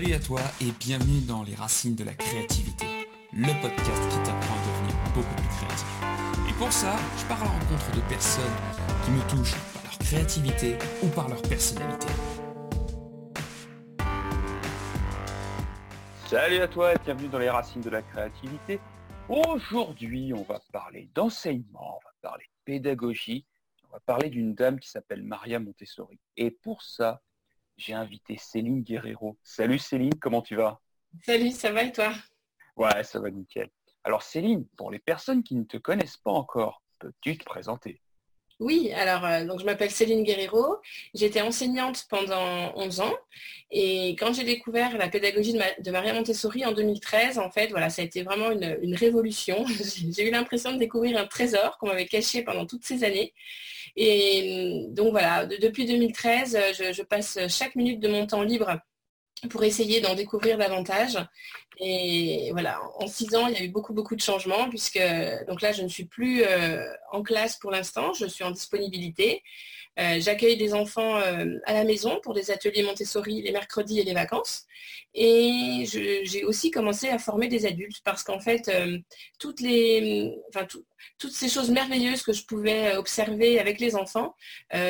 Salut à toi et bienvenue dans Les Racines de la Créativité, le podcast qui t'apprend à devenir beaucoup plus créatif. Et pour ça, je pars à la rencontre de personnes qui me touchent par leur créativité ou par leur personnalité. Salut à toi et bienvenue dans Les Racines de la Créativité. Aujourd'hui, on va parler d'enseignement, on va parler de pédagogie, on va parler d'une dame qui s'appelle Maria Montessori. Et pour ça, j'ai invité Céline Guerrero. Salut Céline, comment tu vas? Salut, ça va et toi? Ouais, ça va nickel. Alors Céline, pour les personnes qui ne te connaissent pas encore, peux-tu te présenter? Oui, alors euh, je m'appelle Céline Guerrero, j'étais enseignante pendant 11 ans et quand j'ai découvert la pédagogie de, Maria Montessori en 2013, en fait, voilà, ça a été vraiment une, révolution. j'ai eu l'impression de découvrir un trésor qu'on m'avait caché pendant toutes ces années. Et donc voilà, depuis 2013, je, je passe chaque minute de mon temps libre pour essayer d'en découvrir davantage. Et voilà, en six ans, il y a eu beaucoup, beaucoup de changements, puisque donc là, je ne suis plus euh, en classe pour l'instant, je suis en disponibilité. Euh, j'accueille des enfants euh, à la maison pour des ateliers Montessori les mercredis et les vacances. Et j'ai aussi commencé à former des adultes parce qu'en fait, toutes, les, enfin, toutes ces choses merveilleuses que je pouvais observer avec les enfants,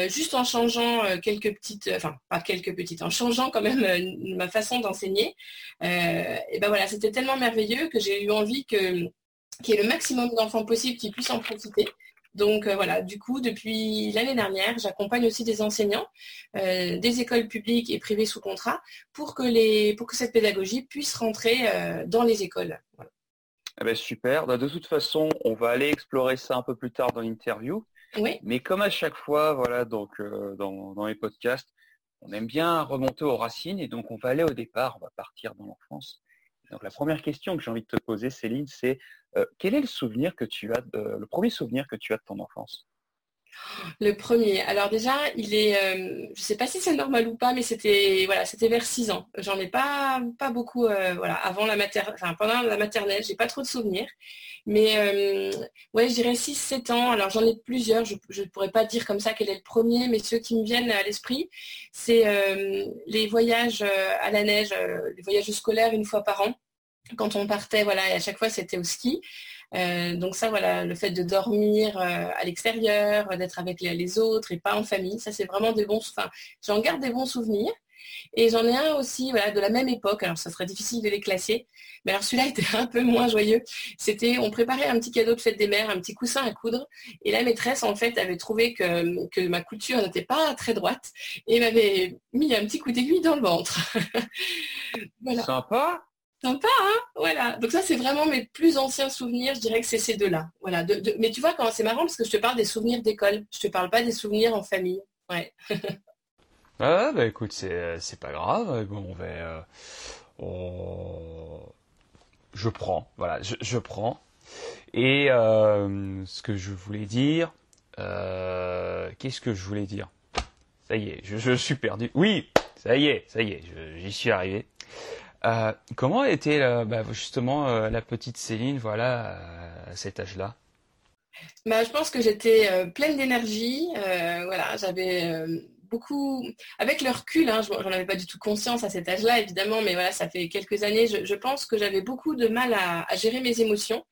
juste en changeant quelques petites, enfin pas quelques petites, en changeant quand même ma façon d'enseigner, ben voilà, c'était tellement merveilleux que j'ai eu envie qu'il y ait le maximum d'enfants possible qui puissent en profiter. Donc euh, voilà, du coup, depuis l'année dernière, j'accompagne aussi des enseignants euh, des écoles publiques et privées sous contrat pour que, les, pour que cette pédagogie puisse rentrer euh, dans les écoles. Eh ben, super. Bah, de toute façon, on va aller explorer ça un peu plus tard dans l'interview. Oui. Mais comme à chaque fois, voilà, donc dans, dans les podcasts, on aime bien remonter aux racines et donc on va aller au départ, on va partir dans l'enfance. La première question que j'ai envie de te poser, Céline, c'est euh, quel est le souvenir que tu as, le premier souvenir que tu as de ton enfance? Le premier. Alors déjà, euh, je ne sais pas si c'est normal ou pas, mais c'était voilà, c'était vers 6 ans. J'en ai pas beaucoup euh, voilà, avant la maternelle, enfin pendant la maternelle, j'ai pas trop de souvenirs. Mais ouais, je dirais 6 7 ans. Alors j'en ai plusieurs, je ne pourrais pas dire comme ça quel est le premier, mais ceux qui me viennent à l'esprit, c'est les voyages à la neige, les voyages scolaires une fois par an quand on partait, voilà, et à chaque fois c'était au ski. Euh, donc ça, voilà, le fait de dormir euh, à l'extérieur, d'être avec les, autres et pas en famille, ça c'est vraiment des bons. Enfin, j'en garde des bons souvenirs. Et j'en ai un aussi, voilà, de la même époque. Alors ça serait difficile de les classer, mais alors celui-là était un peu moins joyeux. C'était, on préparait un petit cadeau de fête des mères, un petit coussin à coudre, et la maîtresse en fait avait trouvé que, que ma couture n'était pas très droite et m'avait mis un petit coup d'aiguille dans le ventre. Sympa. Sympa, hein Voilà. Donc ça, c'est vraiment mes plus anciens souvenirs. Je dirais que c'est ces deux-là. Voilà. Mais tu vois, c'est marrant parce que je te parle des souvenirs d'école. Je te parle pas des souvenirs en famille. Ouais. ah bah écoute, c'est c'est pas grave. Bon, on va. Euh, je prends. Voilà, je, prends. Et euh, ce que je voulais dire. Euh, qu'est-ce que je voulais dire? Ça y est, je, je, suis perdu. Oui, ça y est, ça y est, j'y suis arrivé. Euh, comment était euh, bah, justement euh, la petite Céline voilà, à cet âge-là? Bah, Je pense que j'étais pleine d'énergie. voilà, j'avais beaucoup, avec le recul, hein, j'en avais pas du tout conscience à cet âge-là, évidemment, mais voilà, ça fait quelques années, je, pense que j'avais beaucoup de mal à, gérer mes émotions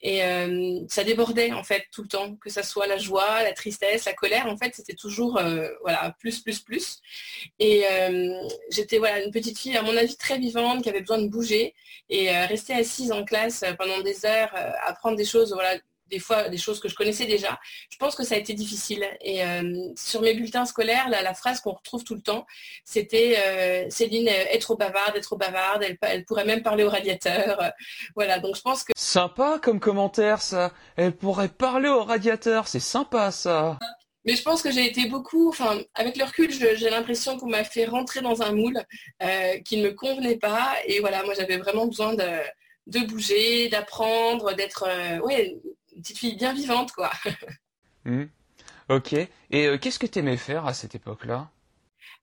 et euh, ça débordait en fait tout le temps, que ça soit la joie, la tristesse, la colère, en fait, c'était toujours euh, voilà plus, plus, plus. Et euh, j'étais voilà une petite fille, à mon avis, très vivante, qui avait besoin de bouger et rester assise en classe pendant des heures, apprendre des choses, voilà des fois des choses que je connaissais déjà. Je pense que ça a été difficile. Et euh, sur mes bulletins scolaires, la, phrase qu'on retrouve tout le temps, c'était euh, Céline est trop bavarde, est trop bavarde, elle, elle pourrait même parler au radiateur. voilà, donc je pense que... Sympa comme commentaire ça. Elle pourrait parler au radiateur, c'est sympa ça. Mais je pense que j'ai été beaucoup, enfin, avec le recul, j'ai l'impression qu'on m'a fait rentrer dans un moule euh, qui ne me convenait pas. Et voilà, moi j'avais vraiment besoin de, de bouger, d'apprendre, d'être ouais, petite fille bien vivante, quoi. Hmm. Ok. Et euh, qu'est-ce que tu aimais faire à cette époque-là?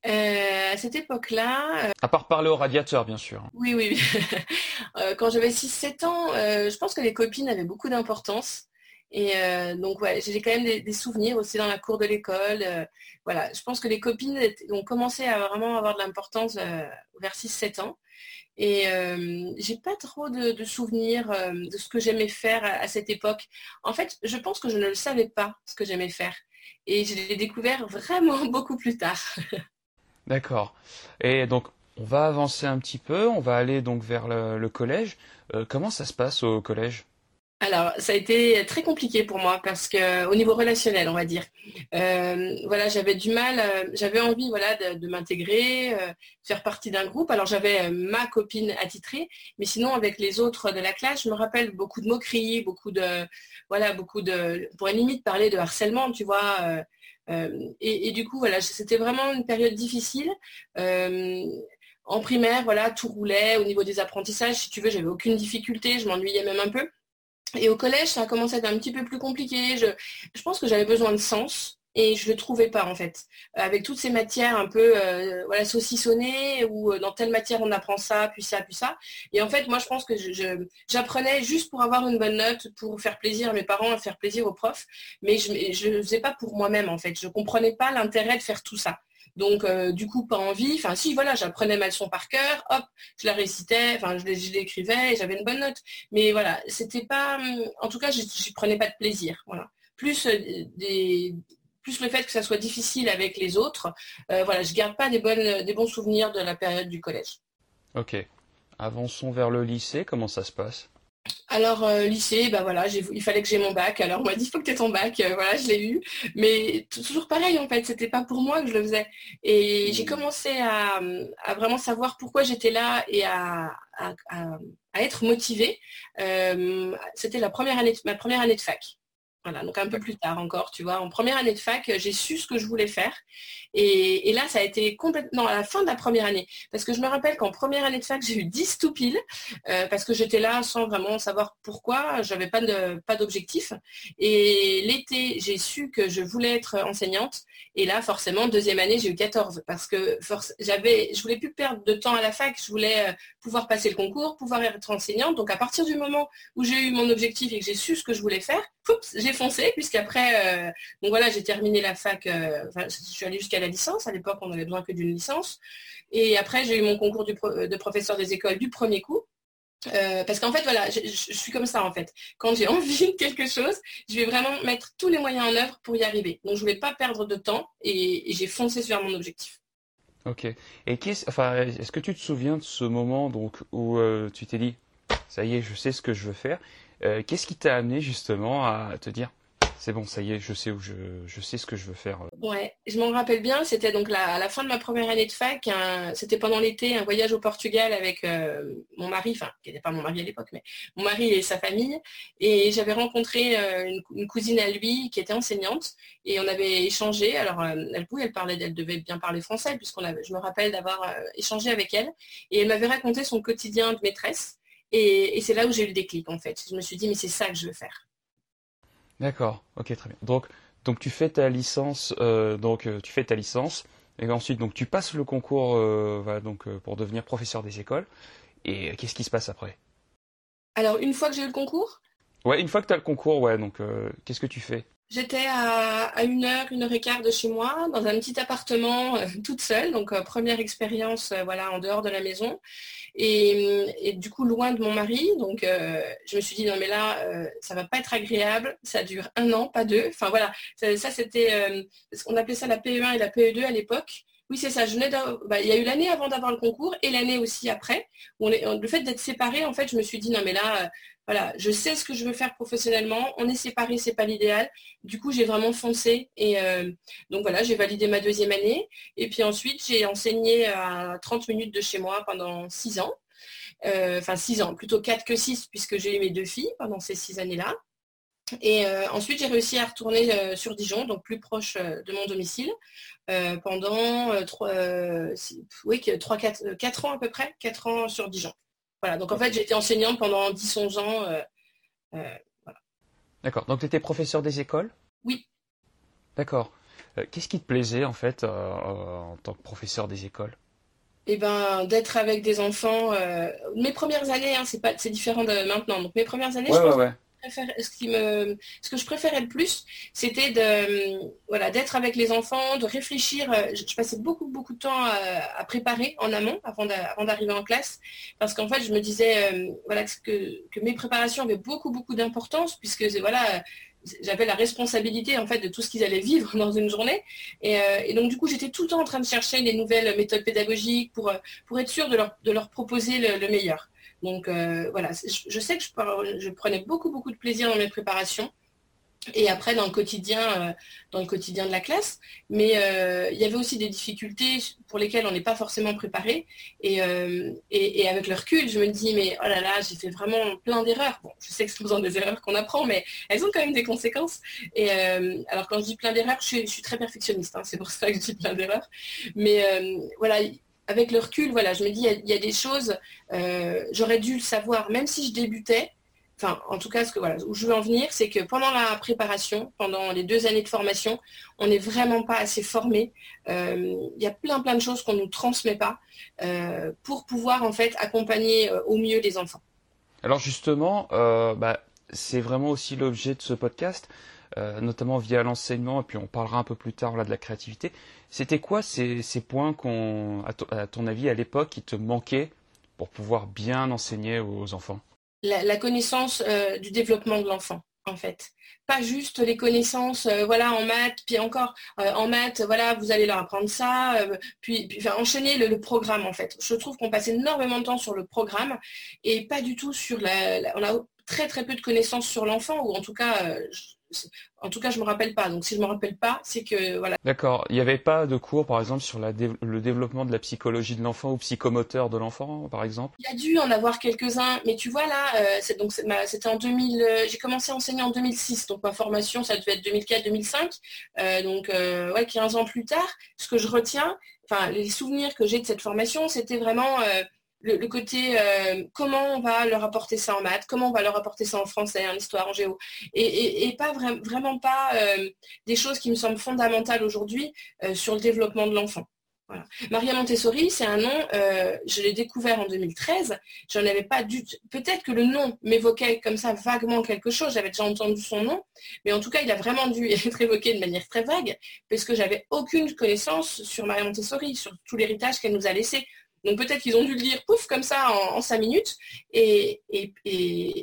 Euh, à cette époque-là. Euh, à part parler au radiateur, bien sûr. Oui, oui, oui. Quand j'avais 6-7 ans, je pense que les copines avaient beaucoup d'importance. Et donc ouais, j'ai quand même des, souvenirs aussi dans la cour de l'école. voilà, je pense que les copines ont commencé à vraiment avoir de l'importance vers 6-7 ans. Et j'ai pas trop de, souvenirs de ce que j'aimais faire à, cette époque. En fait, je pense que je ne le savais pas ce que j'aimais faire. Et je l'ai découvert vraiment beaucoup plus tard. D'accord. Et donc, on va avancer un petit peu, on va aller donc vers le, collège. Euh, comment ça se passe au collège? Alors, ça a été très compliqué pour moi parce que au niveau relationnel, on va dire, euh, voilà, j'avais du mal, euh, j'avais envie, voilà, de, m'intégrer, faire partie d'un groupe. Alors j'avais ma copine attitrée, mais sinon avec les autres de la classe, je me rappelle beaucoup de moqueries, beaucoup de, voilà, beaucoup de, pour limite parler de harcèlement, tu vois. Et, et, du coup, voilà, c'était vraiment une période difficile. En primaire, voilà, tout roulait au niveau des apprentissages. Si tu veux, j'avais aucune difficulté, je m'ennuyais même un peu. Et au collège, ça a commencé à être un petit peu plus compliqué. Je, pense que j'avais besoin de sens et je ne le trouvais pas en fait. Avec toutes ces matières un peu euh, voilà, saucissonnées, où euh, dans telle matière on apprend ça, puis ça, puis ça. Et en fait, moi je pense que j'apprenais juste pour avoir une bonne note, pour faire plaisir à mes parents, faire plaisir aux profs, mais je ne faisais pas pour moi-même en fait. Je ne comprenais pas l'intérêt de faire tout ça. Donc, euh, du coup, pas envie. Enfin, si, voilà, j'apprenais ma leçon par cœur, hop, je la récitais, enfin, je, l'écrivais et j'avais une bonne note. Mais voilà, c'était pas. En tout cas, je n'y prenais pas de plaisir. Voilà. Plus euh, des plus le fait que ça soit difficile avec les autres, euh, voilà, je garde pas des, des bons souvenirs de la période du collège. Ok. Avançons vers le lycée, comment ça se passe? Alors euh, lycée, bah voilà, il fallait que j'ai mon bac. Alors on m'a dit il faut que tu aies ton bac, euh, voilà, je l'ai eu. Mais toujours pareil en fait, c'était pas pour moi que je le faisais. Et j'ai mmh. commencé à, vraiment savoir pourquoi j'étais là et à, être motivée. Euh, c'était la première année, ma première année de fac. Voilà, donc un peu plus tard encore, tu vois. En première année de fac, j'ai su ce que je voulais faire. Et, là, ça a été complètement à la fin de la première année. Parce que je me rappelle qu'en première année de fac, j'ai eu 10 tout euh, parce que j'étais là sans vraiment savoir pourquoi, j'avais pas pas d'objectif. Et l'été, j'ai su que je voulais être enseignante. Et là, forcément, deuxième année, j'ai eu 14 parce que j'avais, je voulais plus perdre de temps à la fac. Je voulais euh, pouvoir passer le concours, pouvoir être enseignante. Donc, à partir du moment où j'ai eu mon objectif et que j'ai su ce que je voulais faire, j'ai foncé puisqu'après, euh, donc voilà, j'ai terminé la fac. Euh, je suis allée jusqu'à la licence. À l'époque, on n'avait besoin que d'une licence. Et après, j'ai eu mon concours de professeur des écoles du premier coup. Euh, parce qu'en fait, voilà, je, suis comme ça en fait. Quand j'ai envie de quelque chose, je vais vraiment mettre tous les moyens en œuvre pour y arriver. Donc je vais pas perdre de temps et, j'ai foncé sur mon objectif. Ok. Et est-ce enfin, est que tu te souviens de ce moment donc où euh, tu t'es dit, ça y est, je sais ce que je veux faire euh, Qu'est-ce qui t'a amené justement à te dire, c'est bon, ça y est, je sais ce que je veux faire. Ouais, je m'en rappelle bien. C'était donc à la fin de ma première année de fac. C'était pendant l'été, un voyage au Portugal avec euh, mon mari, enfin, qui n'était pas mon mari à l'époque, mais mon mari et sa famille. Et j'avais rencontré euh, une, cousine à lui qui était enseignante et on avait échangé. Alors, euh, elle elle parlait, elle devait bien parler français puisqu'on avait, je me rappelle d'avoir échangé avec elle. Et elle m'avait raconté son quotidien de maîtresse. Et c'est là où j'ai eu le déclic en fait. Je me suis dit, mais c'est ça que je veux faire. D'accord, ok, très bien. Donc, donc tu fais ta licence, euh, donc euh, tu fais ta licence, et ensuite donc tu passes le concours, euh, donc pour devenir professeur des écoles. Et qu'est-ce qui se passe après? Alors une fois que j'ai eu le concours? Ouais, une fois que tu as le concours, ouais. Donc qu'est-ce que tu fais? J'étais à, une heure, une heure et quart de chez moi, dans un petit appartement, toute seule. Donc première expérience, voilà, en dehors de la maison. Et, du coup, loin de mon mari. Donc, euh, je me suis dit, non, mais là, euh, ça va pas être agréable. Ça dure un an, pas deux. Enfin, voilà. Ça, c'était, euh, on appelait ça la PE1 et la PE2 à l'époque. Oui, c'est ça. Bah, il y a eu l'année avant d'avoir le concours et l'année aussi après. le fait d'être séparés, en fait, je me suis dit, non, mais là, voilà, je sais ce que je veux faire professionnellement. On est séparés, c'est pas l'idéal. Du coup, j'ai vraiment foncé et euh, donc voilà, j'ai validé ma deuxième année. Et puis ensuite, j'ai enseigné à 30 minutes de chez moi pendant six ans. Euh, enfin, six ans, plutôt quatre que six, puisque j'ai eu mes deux filles pendant ces six années-là. Et euh, ensuite, j'ai réussi à retourner sur Dijon, donc plus proche de mon domicile, pendant trois, oui, 3, 4, 4 ans à peu près, 4 ans sur Dijon. Voilà, donc en fait, j'ai été enseignante pendant 10-11 ans. Euh, euh, D'accord, donc tu étais professeur des écoles? Oui. D'accord. Euh, qu'est-ce qui te plaisait en fait en tant que professeur des écoles? Eh ben, d'être avec des enfants. mes premières années, hein, c'est pas, c'est différent de maintenant. Donc mes premières années, je pense, ce que je préférais le plus, c'était de, voilà, d'être avec les enfants, de réfléchir. Euh, je, passais beaucoup, beaucoup de temps à, préparer en amont avant d'arriver en classe, parce qu'en fait, je me disais euh, voilà, que, que, mes préparations avaient beaucoup, beaucoup d'importance, puisque voilà, j'avais la responsabilité en fait de tout ce qu'ils allaient vivre dans une journée. Euh, et, donc du coup, j'étais tout le temps en train de chercher des nouvelles méthodes pédagogiques pour, pour être sûr de leur, de leur proposer le meilleur. Donc euh, voilà, je, sais que je, prenais beaucoup, beaucoup de plaisir dans mes préparations et après dans le quotidien, euh, dans le quotidien de la classe. Mais euh, il y avait aussi des difficultés pour lesquelles on n'est pas forcément préparé. Et, avec le recul, je me dis, mais oh là là, j'ai fait vraiment plein d'erreurs. Bon, je sais que ce sont des erreurs qu'on apprend, mais elles ont quand même des conséquences. Et alors quand je dis plein d'erreurs, je, suis, très perfectionniste, hein, c'est pour ça que je dis plein d'erreurs. Mais voilà, avec le recul, voilà, je me dis, il y, a des choses, euh, j'aurais dû le savoir, même si je débutais. Enfin, en tout cas, ce que, où je veux en venir, c'est que pendant la préparation, pendant les deux années de formation, on n'est vraiment pas assez formé. Euh, il y a plein, plein de choses qu'on ne nous transmet pas euh, pour pouvoir, en fait, accompagner au mieux les enfants. Alors justement, bah, c'est vraiment aussi l'objet de ce podcast. Euh, notamment via l'enseignement, et puis on parlera un peu plus tard là, de la créativité. C'était quoi ces, points à, ton avis, à l'époque, qui te manquaient pour pouvoir bien enseigner aux enfants? La, connaissance euh, du développement de l'enfant, en fait. Pas juste les connaissances, euh, voilà, en maths, puis encore en maths, voilà, vous allez leur apprendre ça, puis, puis enchaîner le, programme, en fait. Je trouve qu'on passe énormément de temps sur le programme et pas du tout sur la, on a très très peu de connaissances sur l'enfant, ou en tout cas, en tout cas, je me rappelle pas. Donc, si je me rappelle pas, c'est que voilà. D'accord. Il n'y avait pas de cours, par exemple, sur le développement de la psychologie de l'enfant ou psychomoteur de l'enfant, par exemple? Il y a dû en avoir quelques-uns, mais tu vois là, euh, donc c'était en 2000. Euh, j'ai commencé à enseigner en 2006, donc ma formation, ça devait être 2004-2005. Euh, donc ouais, 15 ans plus tard, ce que je retiens, enfin les souvenirs que j'ai de cette formation, c'était vraiment le, côté euh, comment on va leur apporter ça en maths, comment on va leur apporter ça en français, en histoire, en géo, et, pas vraiment pas euh, des choses qui me semblent fondamentales aujourd'hui euh, sur le développement de l'enfant. Maria Montessori, c'est un nom, je l'ai découvert en 2013, j'en avais pas du peut-être que le nom m'évoquait comme ça vaguement quelque chose, j'avais déjà entendu son nom, mais en tout cas, il a vraiment dû être évoqué de manière très vague, parce que j'avais aucune connaissance sur Maria Montessori, sur tout l'héritage qu'elle nous a laissé. Donc peut-être qu'ils ont dû le lire pouf comme ça en, cinq minutes et,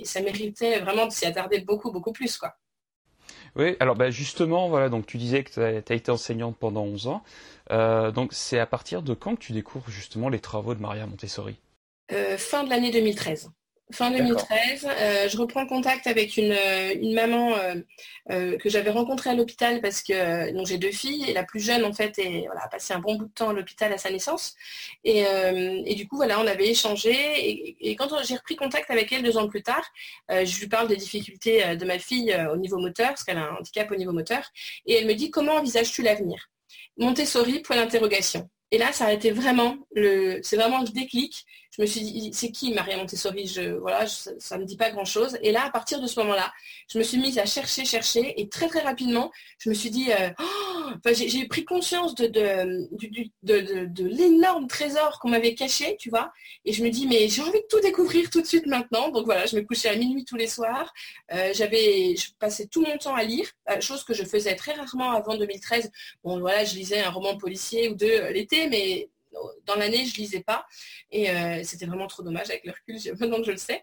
ça méritait vraiment de s'y attarder beaucoup beaucoup plus quoi. Oui, alors bah, justement, voilà, donc tu disais que tu as, été enseignante pendant 11 ans. Euh, donc c'est à partir de quand que tu découvres justement les travaux de Maria Montessori? Euh, Fin de l'année 2013. Fin 2013, euh, je reprends contact avec une, euh, maman euh, que j'avais rencontrée à l'hôpital parce que donc j'ai deux filles et la plus jeune en fait est, voilà, a passé un bon bout de temps à l'hôpital à sa naissance. Et, du coup voilà on avait échangé et, quand j'ai repris contact avec elle deux ans plus tard, je lui parle des difficultés de ma fille au niveau moteur parce qu'elle a un handicap au niveau moteur et elle me dit comment envisages-tu l'avenir? Montessori point d'interrogation. Et là, ça a été vraiment le, c'est vraiment le déclic je me suis dit, c'est qui Maria Montessori? Voilà, Ça ne me dit pas grand-chose. Et là, à partir de ce moment-là, je me suis mise à chercher, chercher, et très très rapidement, je me suis dit, euh, oh, j'ai pris conscience de, l'énorme trésor qu'on m'avait caché, tu vois. Et je me dis, mais j'ai envie de tout découvrir tout de suite maintenant. Donc voilà, je me couchais à minuit tous les soirs. Euh, je passais tout mon temps à lire, euh, chose que je faisais très rarement avant 2013. Bon voilà, je lisais un roman policier ou deux l'été, mais dans l'année, je lisais pas. Et euh, c'était vraiment trop dommage avec le recul, maintenant que je le sais.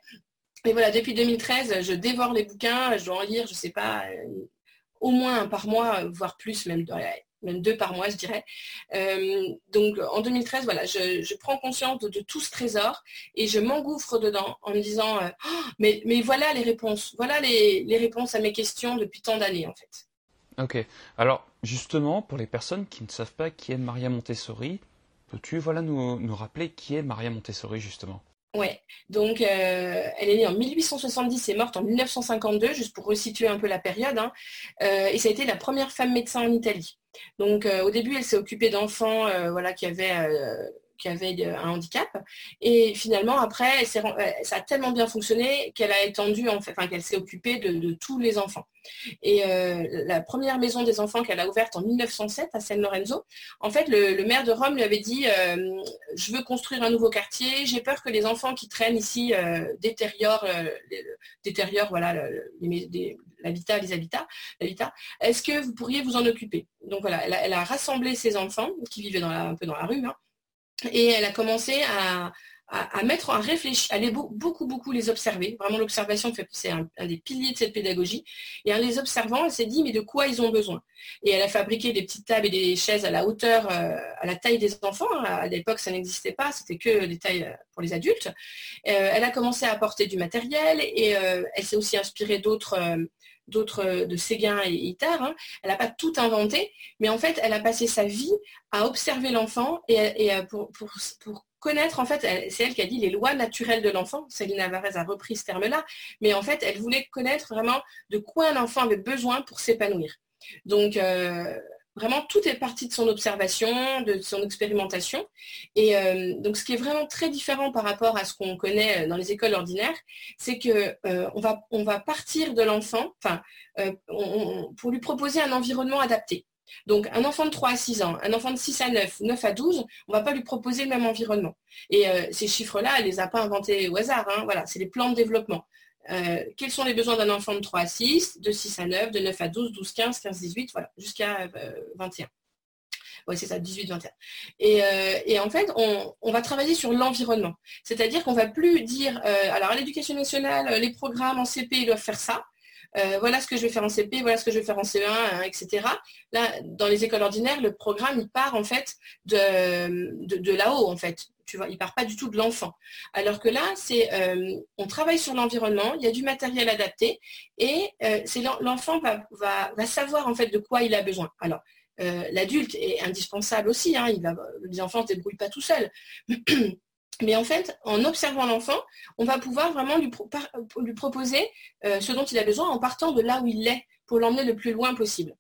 Et voilà, depuis 2013, je dévore les bouquins, je dois en lire, je sais pas, euh, au moins un par mois, voire plus, même, deux par mois, je dirais. Euh, donc en 2013, voilà, je, prends conscience de, tout ce trésor et je m'engouffre dedans en me disant, oh, mais, mais voilà les réponses, voilà les réponses à mes questions depuis tant d'années en fait. Ok. Alors justement, pour les personnes qui ne savent pas qui est Maria Montessori, Peux-tu voilà, nous, nous, rappeler qui est Maria Montessori justement? Oui, donc euh, elle est née en 1870 et morte en 1952, juste pour resituer un peu la période. Hein. Euh, et ça a été la première femme médecin en Italie. Donc euh, au début, elle s'est occupée d'enfants voilà, qui avaient qui avait un handicap. Et finalement, après, ça a tellement bien fonctionné qu'elle a étendu, en fait, enfin, qu'elle s'est occupée de, tous les enfants. Et la première maison des enfants qu'elle a ouverte en 1907 à San Lorenzo, en fait, le, maire de Rome lui avait dit Je veux construire un nouveau quartier, j'ai peur que les enfants qui traînent ici détériorent, détériorent voilà, l'habitat, les habitats, l'habitat. Est-ce que vous pourriez vous en occuper? Donc voilà, elle a, rassemblé ses enfants qui vivaient un peu dans la rue, hein, et elle a commencé à, mettre, à réfléchir, à aller beaucoup, beaucoup les observer. Vraiment, l'observation, c'est un, des piliers de cette pédagogie. Et en les observant, elle s'est dit, mais de quoi ils ont besoin? Et elle a fabriqué des petites tables et des chaises à la hauteur, euh, à la taille des enfants. À l'époque, ça n'existait pas, c'était que des tailles euh, pour les adultes. Euh, elle a commencé à apporter du matériel et elle s'est aussi inspirée d'autres d'autres euh, de Séguin et Itard. Hein. Elle n'a pas tout inventé, mais en fait, elle a passé sa vie à observer l'enfant et, pour, connaître, en fait, c'est elle qui a dit les lois naturelles de l'enfant. Céline Alvarez a repris ce terme-là, mais en fait, elle voulait connaître vraiment de quoi un enfant avait besoin pour s'épanouir. Donc, euh, Vraiment, tout est parti de son observation, de son expérimentation. Et euh, donc, ce qui est vraiment très différent par rapport à ce qu'on connaît euh, dans les écoles ordinaires, c'est que euh, on, va, partir de l'enfant, pour lui proposer un environnement adapté. Donc, un enfant de 3 à 6 ans, un enfant de 6 à 9, 9 à 12, on ne va pas lui proposer le même environnement. Et ces chiffres-là, elle ne les a pas inventés au hasard. Hein. voilà, c'est les plans de développement. Euh, quels sont les besoins d'un enfant de 3 à 6, de 6 à 9, de 9 à 12, 12, 15, 15, 18, voilà, jusqu'à 21. Euh, oui, c'est ça, 18, 21. Euh, et, en fait, on, va travailler sur l'environnement. C'est-à-dire qu'on ne va plus dire, alors à l'éducation nationale, les programmes en CP, ils doivent faire ça. voilà ce que je vais faire en CP, voilà ce que je vais faire en CE1, hein, etc. Là, dans les écoles ordinaires, le programme, il part en fait de, de là-haut, en fait tu vois, il part pas du tout de l'enfant. Alors que là, c'est euh, on travaille sur l'environnement, il y a du matériel adapté et euh, c'est l'enfant va, savoir en fait de quoi il a besoin. Alors, euh, l'adulte est indispensable aussi, hein, il va, les enfants ne débrouillent pas tout seuls. Mais en fait, en observant l'enfant, on va pouvoir vraiment lui, lui proposer ce dont il a besoin en partant de là où il est pour l'emmener le plus loin possible.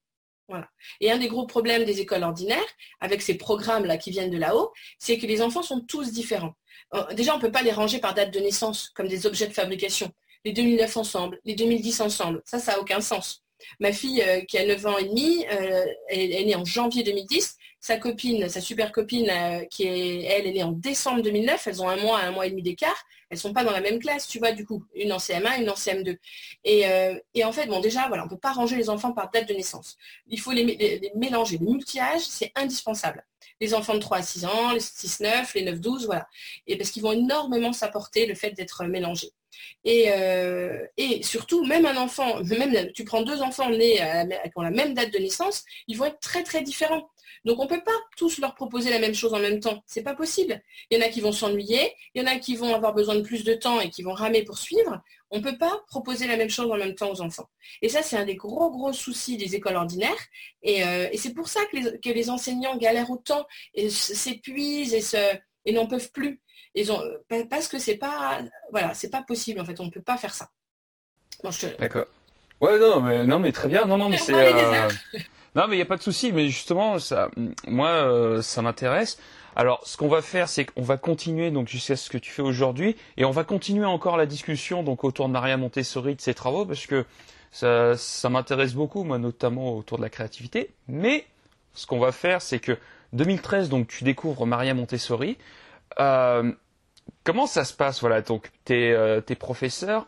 Et un des gros problèmes des écoles ordinaires, avec ces programmes-là qui viennent de là-haut, c'est que les enfants sont tous différents. Euh, déjà, on ne peut pas les ranger par date de naissance, comme des objets de fabrication. Les 2009 ensemble, les 2010 ensemble, ça, ça n'a aucun sens. Ma fille, euh, qui a 9 ans et demi, euh, elle est née en janvier 2010. Sa copine, sa super copine, qui est, elle, est née en décembre 2009. Elles ont un mois, un mois et demi d'écart elles sont pas dans la même classe, tu vois, du coup, une en CM1, une en CM2. Euh, et, en fait, bon, déjà, voilà, on ne peut pas ranger les enfants par date de naissance. Il faut les, mélanger. Le multi-âge, c'est indispensable. Les enfants de 3 à 6 ans, les 6-9, les 9-12, voilà. Et parce qu'ils vont énormément s'apporter le fait d'être mélangés. Et, euh, et, surtout, même un enfant, même tu prends deux enfants nés qui ont la même date de naissance, ils vont être très très différents. Donc on ne peut pas tous leur proposer la même chose en même temps. C'est pas possible. Il y en a qui vont s'ennuyer, il y en a qui vont avoir besoin de plus de temps et qui vont ramer pour suivre. On ne peut pas proposer la même chose en même temps aux enfants. Et ça, c'est un des gros, gros soucis des écoles ordinaires. Et, euh, c'est pour ça que les, enseignants galèrent autant et s'épuisent et, et n'en peuvent plus. Ils ont, parce que c'est pas, voilà, c'est pas possible en fait. On ne peut pas faire ça. D'accord. Ouais, non, mais non, mais très bien. Non, non, mais c'est. Non, mais il n'y a pas de souci. Mais justement, ça, moi, euh, ça m'intéresse. Alors, ce qu'on va faire, c'est qu'on va continuer donc jusqu'à ce que tu fais aujourd'hui, et on va continuer encore la discussion donc autour de Maria Montessori de ses travaux, parce que ça, ça m'intéresse beaucoup, moi, notamment autour de la créativité. Mais ce qu'on va faire, c'est que 2013, donc tu découvres Maria Montessori. Euh, comment ça se passe Voilà, donc t'es euh, es professeur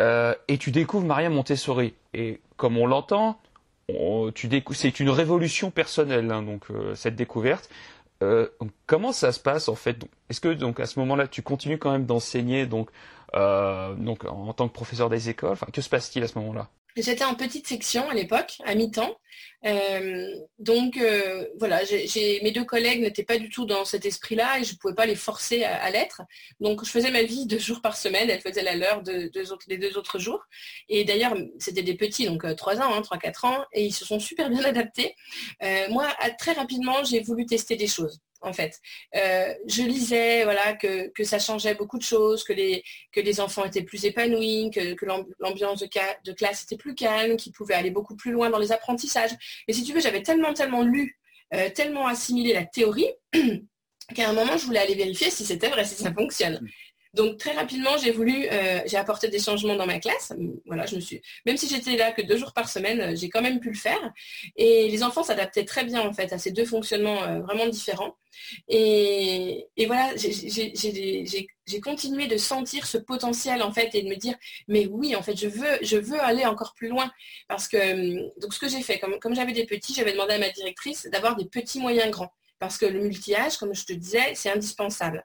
euh, et tu découvres Maria Montessori. Et comme on l'entend, c'est une révolution personnelle, hein, donc euh, cette découverte. Euh, comment ça se passe en fait? Est-ce que donc à ce moment-là, tu continues quand même d'enseigner donc, euh, donc en tant que professeur des écoles? Enfin, Que se passe-t-il à ce moment-là? J'étais en petite section à l'époque, à mi-temps. Euh, donc euh, voilà, mes deux collègues n'étaient pas du tout dans cet esprit-là et je ne pouvais pas les forcer à, l'être. Donc je faisais ma vie deux jours par semaine, elle faisait la leur de, deux autres, jours. Et d'ailleurs, c'était des petits, donc euh, trois ans, hein, trois, quatre ans, et ils se sont super bien adaptés. moi, très rapidement, j'ai voulu tester des choses en fait. Euh, je lisais voilà, que, ça changeait beaucoup de choses, que les, enfants étaient plus épanouis, que, l'ambiance de, de, classe était plus calme, qu'ils pouvaient aller beaucoup plus loin dans les apprentissages. Et si tu veux, j'avais tellement, tellement lu, euh, tellement assimilé la théorie qu'à un moment, je voulais aller vérifier si c'était vrai, si ça fonctionne. Donc très rapidement, j'ai voulu, euh, j'ai apporté des changements dans ma classe. Même si j'étais là que deux jours par semaine, euh, j'ai quand même pu le faire. Et les enfants s'adaptaient très bien en fait à ces deux fonctionnements euh, vraiment différents. Et, voilà, j'ai continué de sentir ce potentiel en fait et de me dire, mais oui, en fait, je veux, aller encore plus loin parce que donc ce que j'ai fait, comme j'avais des petits, j'avais demandé à ma directrice d'avoir des petits moyens grands parce que le multi-âge, comme je te disais, c'est indispensable.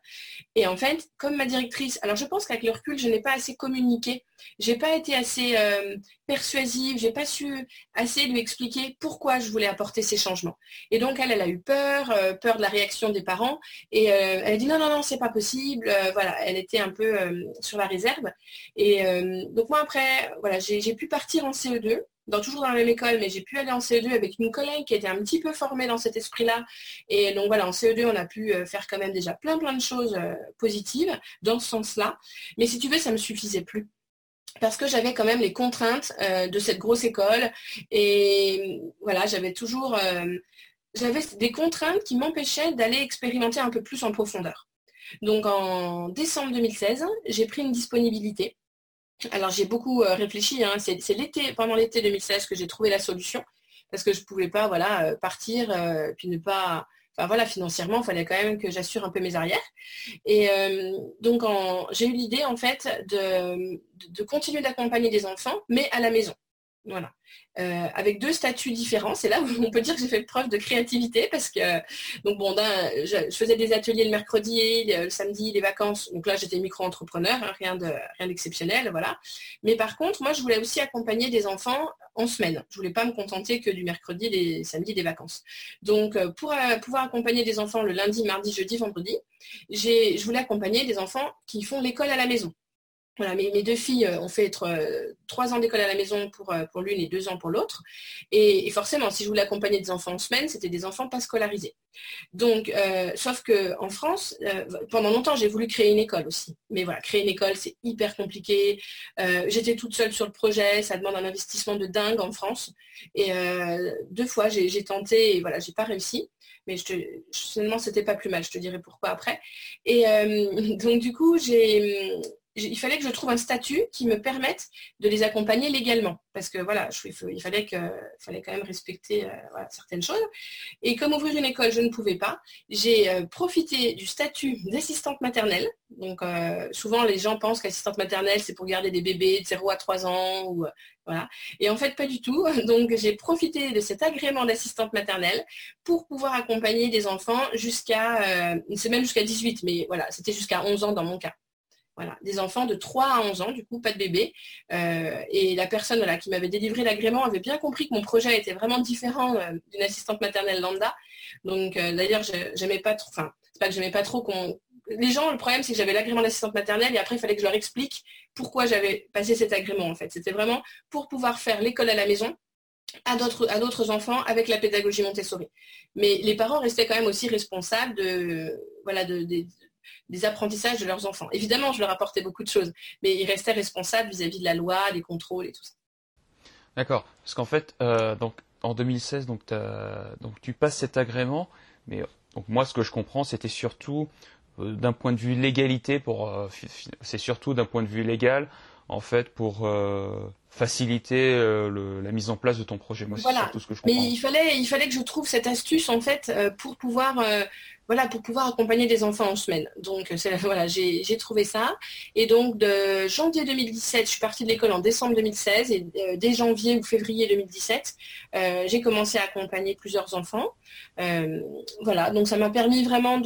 Et en fait, comme ma directrice, alors je pense qu'avec le recul, je n'ai pas assez communiqué, j'ai pas été assez euh, persuasive, j'ai pas su assez lui expliquer pourquoi je voulais apporter ces changements. Et donc elle, elle a eu peur, euh, peur de la réaction des parents, et euh, elle a dit non, non, non, c'est pas possible. voilà, elle était un peu sur la réserve. Et donc moi après, voilà, j'ai pu partir en CE2 dans, toujours dans la même école, mais j'ai pu aller en CE2 avec une collègue qui était un petit peu formée dans cet esprit-là. Et donc voilà, en CE2, on a pu euh, faire quand même déjà plein plein de choses euh, positives dans ce sens-là. Mais si tu veux, ça ne me suffisait plus. Parce que j'avais quand même les contraintes euh, de cette grosse école. Et voilà, j'avais toujours j'avais des contraintes qui m'empêchaient d'aller expérimenter un peu plus en profondeur. Donc en décembre 2016, j'ai pris une disponibilité alors j'ai beaucoup euh, réfléchi, hein. c'est l'été, pendant l'été 2016 que j'ai trouvé la solution, parce que je ne pouvais pas voilà, euh, partir, euh, puis ne pas. Enfin voilà, financièrement, il fallait quand même que j'assure un peu mes arrières. Et donc j'ai eu l'idée en fait de continuer d'accompagner des enfants, mais à la maison. Voilà. Euh, avec deux statuts différents. C'est là où on peut dire que j'ai fait preuve de créativité parce que donc bon, je, faisais des ateliers le mercredi, le, samedi, les vacances. Donc là, j'étais micro-entrepreneur, hein, rien de rien d'exceptionnel, voilà. Mais par contre, moi, je voulais aussi accompagner des enfants en semaine. Je voulais pas me contenter que du mercredi, les samedis, des vacances. Donc euh, pour euh, pouvoir accompagner des enfants le lundi, mardi, jeudi, vendredi, je voulais accompagner des enfants qui font l'école à la maison. Voilà, mes, deux filles euh, ont fait être euh, trois ans d'école à la maison pour, euh, pour l'une et deux ans pour l'autre. Et, forcément, si je voulais accompagner des enfants en semaine, c'était des enfants pas scolarisés. Donc, sauf qu'en France, pendant longtemps, j'ai voulu créer une école aussi. Mais voilà, créer une école, c'est hyper compliqué. J'étais toute seule sur le projet, ça demande un investissement de dingue en France. Et deux fois, j'ai tenté et voilà, j'ai pas réussi mais je te, finalement c'était pas plus mal, je te dirai pourquoi après. Et donc du coup, j'ai il fallait que je trouve un statut qui me permette de les accompagner légalement. Parce que voilà, il fallait, quand même respecter euh, certaines choses. Et comme ouvrir une école, je ne pouvais pas, j'ai euh, profité du statut d'assistante maternelle. Donc euh, souvent les gens pensent qu'assistante maternelle, c'est pour garder des bébés de 0 à 3 ans. Et en fait, pas du tout. Donc j'ai profité de cet agrément d'assistante maternelle pour pouvoir accompagner des enfants jusqu'à, c'est même jusqu'à 18, mais voilà, c'était jusqu'à 11 ans dans mon cas. Voilà, des enfants de 3 à 11 ans, du coup, pas de bébé. Euh, et la personne qui m'avait délivré l'agrément avait bien compris que mon projet était vraiment différent euh, d'une assistante maternelle lambda. Donc, euh, d'ailleurs, j'aimais pas trop, enfin, c'est pas que j'aimais pas trop qu'on. Les gens, le problème, c'est que j'avais l'agrément d'assistante maternelle et après, il fallait que je leur explique pourquoi j'avais passé cet agrément, en fait. C'était vraiment pour pouvoir faire l'école à la maison à d'autres enfants avec la pédagogie Montessori. Mais les parents restaient quand même aussi responsables de, voilà, de, des apprentissages de leurs enfants. Évidemment, je leur apportais beaucoup de choses, mais ils restaient responsables vis-à-vis de la loi, des contrôles et tout ça. D'accord. Parce qu'en fait, euh, donc, en 2016, donc, tu passes cet agrément, mais moi, ce que je comprends, c'était surtout euh, d'un point de vue légalité, euh, c'est surtout d'un point de vue légal, en fait, pour faciliter la mise en place de ton projet. Moi, voilà. tout ce que je comprends. Mais il fallait, il fallait que je trouve cette astuce, en fait, pour pouvoir voilà, pour pouvoir accompagner des enfants en semaine. Donc voilà, j'ai trouvé ça. Et donc de janvier 2017, je suis partie de l'école en décembre 2016 et euh, dès janvier ou février 2017, euh, j'ai commencé à accompagner plusieurs enfants. Euh, voilà, donc ça m'a permis vraiment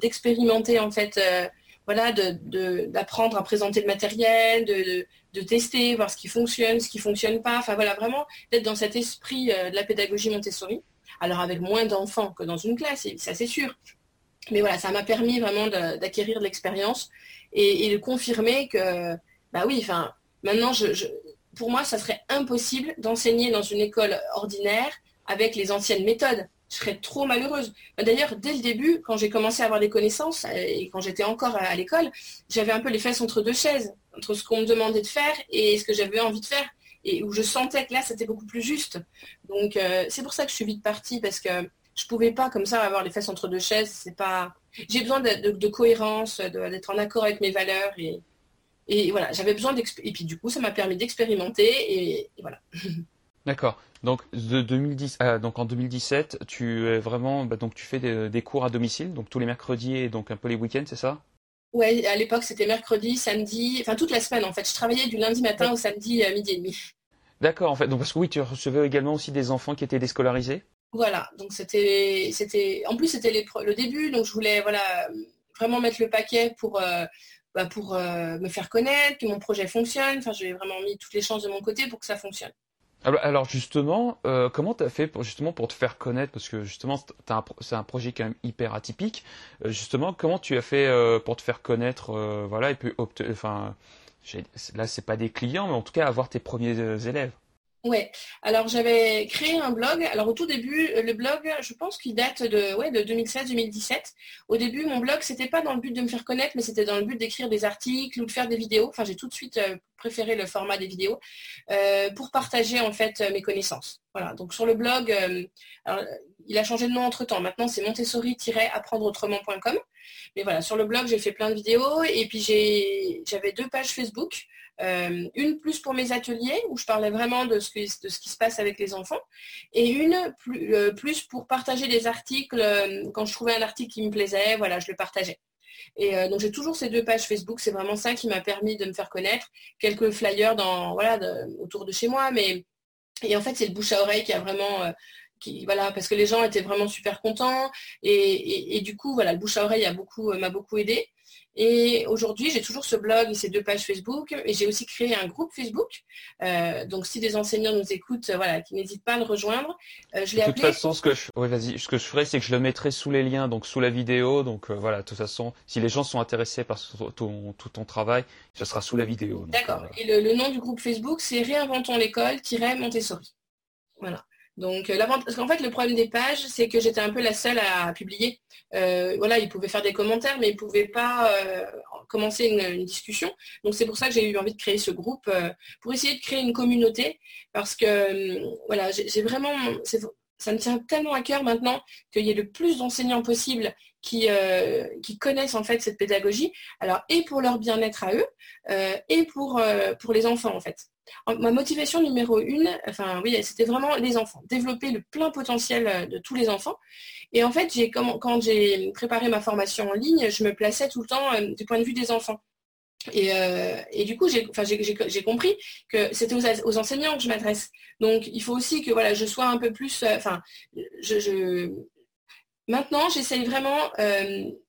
d'expérimenter en fait, voilà, d'apprendre à présenter le matériel, de, de, tester, voir ce qui fonctionne, ce qui fonctionne pas. Enfin voilà, vraiment d'être dans cet esprit de la pédagogie Montessori alors avec moins d'enfants que dans une classe, ça c'est sûr. Mais voilà, ça m'a permis vraiment d'acquérir de l'expérience et, de confirmer que, bah oui, enfin, maintenant, pour moi, ça serait impossible d'enseigner dans une école ordinaire avec les anciennes méthodes. Je serais trop malheureuse. D'ailleurs, dès le début, quand j'ai commencé à avoir des connaissances et quand j'étais encore à l'école, j'avais un peu les fesses entre deux chaises, entre ce qu'on me demandait de faire et ce que j'avais envie de faire et où je sentais que là, c'était beaucoup plus juste. Donc, euh, c'est pour ça que je suis vite partie, parce que je pouvais pas comme ça avoir les fesses entre deux chaises. C'est pas. J'ai besoin de, cohérence, d'être en accord avec mes valeurs et, et voilà, j'avais besoin et puis du coup, ça m'a permis d'expérimenter et, voilà. D'accord. Donc de 2010, ah, donc en 2017, tu es vraiment, bah, donc tu fais des, cours à domicile, donc tous les mercredis et donc un peu les week-ends, c'est ça? Ouais, à l'époque c'était mercredi, samedi, enfin toute la semaine en fait. Je travaillais du lundi matin au samedi à midi et demi. D'accord, en fait. Donc parce que oui, tu recevais également aussi des enfants qui étaient déscolarisés? Voilà, donc c'était, c'était, en plus c'était le début, donc je voulais voilà vraiment mettre le paquet pour euh, bah, pour euh, me faire connaître, que mon projet fonctionne. Enfin, j'ai vraiment mis toutes les chances de mon côté pour que ça fonctionne. Alors justement, euh, comment tu as fait pour, justement pour te faire connaître? Parce que justement, c'est un projet quand même hyper atypique. justement, comment tu as fait pour te faire connaître voilà, et puis, enfin, là, c'est pas des clients, mais en tout cas, avoir tes premiers élèves Ouais, alors j'avais créé un blog. Alors au tout début, le blog, je pense qu'il date de, ouais, de 2016-2017. Au début, mon blog, c'était pas dans le but de me faire connaître, mais c'était dans le but d'écrire des articles ou de faire des vidéos. Enfin, j'ai tout de suite euh, préféré le format des vidéos euh, pour partager en fait mes connaissances. Voilà, donc sur le blog, euh, il a changé de nom entre temps. Maintenant, c'est montessori-apprendreautrement.com. Mais voilà, sur le blog, j'ai fait plein de vidéos et puis j'avais deux pages Facebook. Euh, une plus pour mes ateliers où je parlais vraiment de ce, qui, se passe avec les enfants et une plus, euh, pour partager des articles euh, quand je trouvais un article qui me plaisait voilà je le partageais. Et donc j'ai toujours ces deux pages Facebook c'est vraiment ça qui m'a permis de me faire connaître quelques flyers dans voilà autour de chez moi mais et en fait c'est le bouche à oreille qui a vraiment qui, voilà, parce que les gens étaient vraiment super contents et, et, du coup voilà le bouche à oreille a beaucoup m'a beaucoup aidé et aujourd'hui, j'ai toujours ce blog et ces deux pages Facebook. Et j'ai aussi créé un groupe Facebook. Euh, donc, si des enseignants nous écoutent, euh, voilà, qui n'hésitent pas à le rejoindre. Euh, je l'ai De toute façon, ce que je, oui, vas-y. Ce que je ferai, c'est que je le mettrai sous les liens, donc sous la vidéo. Donc voilà, de toute façon, si les gens sont intéressés par ton, tout ton travail, ce sera sous la vidéo. D'accord. Et le, le, nom du groupe Facebook, c'est Réinventons l'école-Montessori. Voilà. Donc, euh, parce qu'en fait, le problème des pages, c'est que j'étais un peu la seule à publier. Euh, voilà, ils pouvaient faire des commentaires, mais ils ne pouvaient pas euh, commencer une, discussion. Donc, c'est pour ça que j'ai eu envie de créer ce groupe, pour essayer de créer une communauté, parce que, voilà, j'ai vraiment, ça me tient tellement à cœur maintenant qu'il y ait le plus d'enseignants possible qui, connaissent en fait cette pédagogie, alors et pour leur bien-être à eux, et pour, pour les enfants en fait. Ma motivation numéro une, enfin oui, c'était vraiment les enfants, développer le plein potentiel euh, de tous les enfants. Et en fait, quand j'ai préparé ma formation en ligne, je me plaçais tout le temps euh, du point de vue des enfants. Et, euh, du coup, j'ai compris que c'était aux, enseignants que je m'adresse. Donc, il faut aussi que voilà, je sois un peu plus. Maintenant, j'essaye vraiment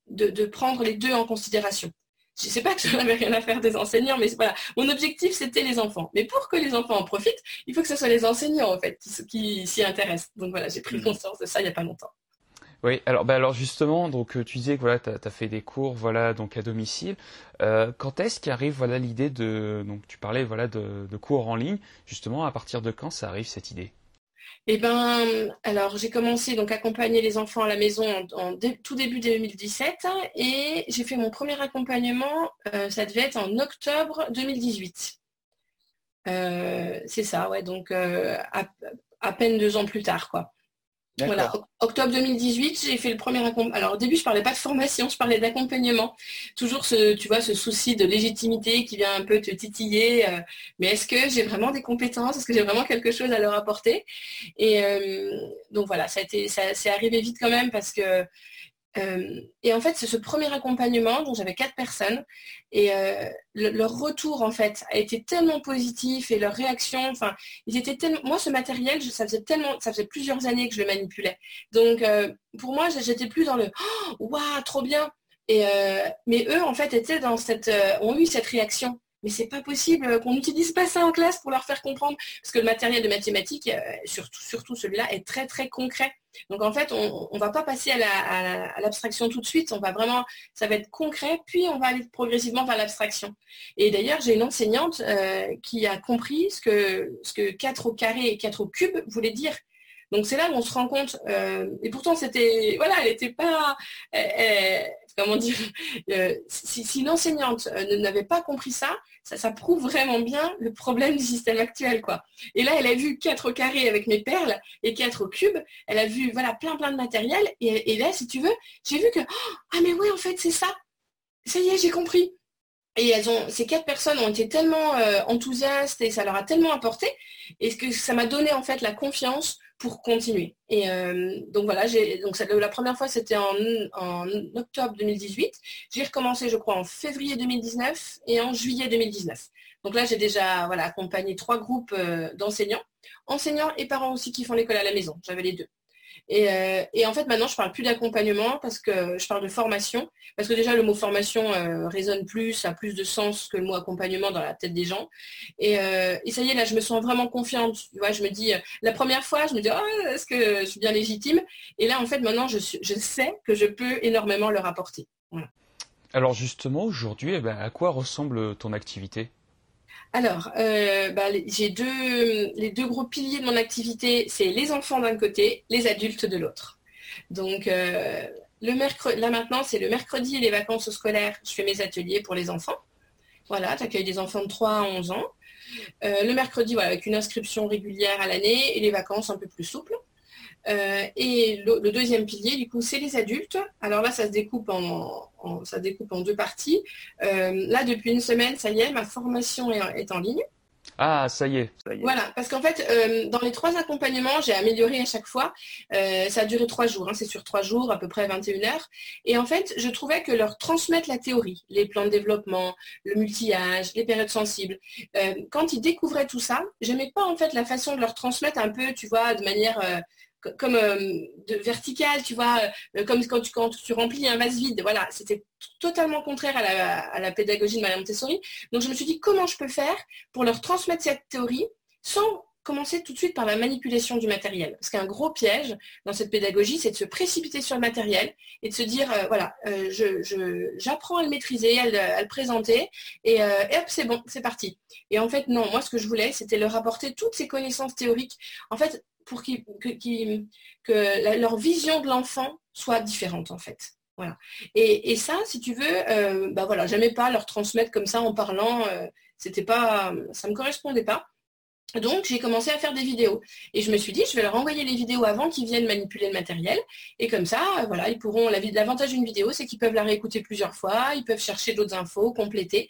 de, prendre les deux en considération je ne sais pas que je n'avais rien à faire des enseignants, mais voilà, mon objectif c'était les enfants. Mais pour que les enfants en profitent, il faut que ce soit les enseignants en fait qui, s'y intéressent. Donc voilà, j'ai pris hmm. conscience de ça il n'y a pas longtemps. Oui, alors, bah alors justement, donc euh, tu disais que voilà, tu as, fait des cours voilà, donc à domicile. Euh, quand est-ce qu'arrive voilà, l'idée de. Donc tu parlais voilà, de, de cours en ligne. Justement, à partir de quand ça arrive cette idée? Eh ben, alors j'ai commencé donc à accompagner les enfants à la maison en, tout début 2017 et j'ai fait mon premier accompagnement, euh, ça devait être en octobre 2018. Euh, c'est ça, ouais, donc euh, à, peine deux ans plus tard, quoi. Voilà, octobre 2018, j'ai fait le premier accompagnement. Alors au début, je parlais pas de formation, je parlais d'accompagnement. Toujours ce, tu vois, ce souci de légitimité qui vient un peu te titiller. Euh, mais est-ce que j'ai vraiment des compétences? Est-ce que j'ai vraiment quelque chose à leur apporter? Et euh, donc voilà, ça a été, ça c'est arrivé vite quand même parce que euh, et en fait, c'est ce premier accompagnement dont j'avais quatre personnes et euh, leur retour en fait a été tellement positif et leur réaction, enfin, ils étaient tellement. Moi, ce matériel, ça faisait tellement, ça faisait plusieurs années que je le manipulais. Donc, euh, pour moi, j'étais plus dans le oh, waouh, trop bien. Et mais eux, en fait, étaient dans cette, ont eu cette réaction mais c'est pas possible qu'on n'utilise pas ça en classe pour leur faire comprendre, parce que le matériel de mathématiques, surtout, surtout celui-là, est très très concret. Donc en fait, on ne va pas passer à l'abstraction tout de suite, on va vraiment, ça va être concret, puis on va aller progressivement vers l'abstraction. Et d'ailleurs, j'ai une enseignante euh, qui a compris ce que, ce que 4 au carré et 4 au cube voulaient dire. Donc c'est là où on se rend compte, euh, et pourtant c'était, voilà, elle n'était pas, comment dire, si, une enseignante n'avait pas compris ça, ça, prouve vraiment bien le problème du système actuel, quoi. Et là, elle a vu 4 au carré avec mes perles et 4 au cube. Elle a vu, voilà, plein, plein de matériel. Et, là, si tu veux, j'ai vu que, oh, ah, mais oui, en fait, c'est ça. Ça y est, j'ai compris. Et elles ont, ces quatre personnes ont été tellement euh, enthousiastes et ça leur a tellement apporté, et que ça m'a donné en fait la confiance pour continuer. Et euh, donc voilà, j'ai, donc la première fois c'était en, en, octobre 2018. J'ai recommencé, je crois, en février 2019 et en juillet 2019. Donc là, j'ai déjà voilà accompagné trois groupes euh, d'enseignants, enseignants et parents aussi qui font l'école à la maison. J'avais les deux. Euh, et, en fait, maintenant, je parle plus d'accompagnement parce que je parle de formation. Parce que déjà, le mot formation euh, résonne plus, a plus de sens que le mot accompagnement dans la tête des gens. Et, euh, ça y est, là, je me sens vraiment confiante. Tu vois, je me dis, la première fois, je me dis, oh, est-ce que je suis bien légitime? Et là, en fait, maintenant, je, je sais que je peux énormément leur apporter. Alors justement, aujourd'hui, eh ben, à quoi ressemble ton activité? Alors, euh, bah, j'ai les deux gros piliers de mon activité, c'est les enfants d'un côté, les adultes de l'autre. Donc, euh, le là maintenant, c'est le mercredi et les vacances scolaires, je fais mes ateliers pour les enfants. Voilà, j'accueille des enfants de 3 à 11 ans. Euh, le mercredi, voilà, avec une inscription régulière à l'année et les vacances un peu plus souples. Euh, et le, deuxième pilier, du coup, c'est les adultes. Alors là, ça se découpe en, ça découpe en deux parties. Euh, là, depuis une semaine, ça y est, ma formation est, en ligne. Ah, ça y est. Voilà, parce qu'en fait, euh, dans les trois accompagnements, j'ai amélioré à chaque fois. ça a duré trois jours, hein, c'est sur trois jours, à peu près 21 heures. Et en fait, je trouvais que leur transmettre la théorie, les plans de développement, le multi-âge, les périodes sensibles, quand ils découvraient tout ça, j'aimais pas en fait la façon de leur transmettre un peu, tu vois, de manière comme euh, de vertical, tu vois, euh, comme quand tu, remplis un vase vide. Voilà, c'était totalement contraire à la, pédagogie de Madame Montessori. Donc je me suis dit comment je peux faire pour leur transmettre cette théorie sans commencer tout de suite par la manipulation du matériel? Parce qu'un gros piège dans cette pédagogie, c'est de se précipiter sur le matériel et de se dire, euh, voilà, j'apprends à le maîtriser, à le, présenter, et, et hop, c'est bon, c'est parti. Et en fait, non, moi, ce que je voulais, c'était leur apporter toutes ces connaissances théoriques. En fait, pour que, leur vision de l'enfant soit différente en fait. Voilà. Et, ça, si tu veux, euh, bah voilà, pas leur transmettre comme ça en parlant, euh, c'était pas, ça me correspondait pas. Donc j'ai commencé à faire des vidéos. Et je me suis dit je vais leur envoyer les vidéos avant qu'ils viennent manipuler le matériel. Et comme ça voilà ils pourront l'avantage d'une vidéo c'est qu'ils peuvent la réécouter plusieurs fois ils peuvent chercher d'autres infos compléter.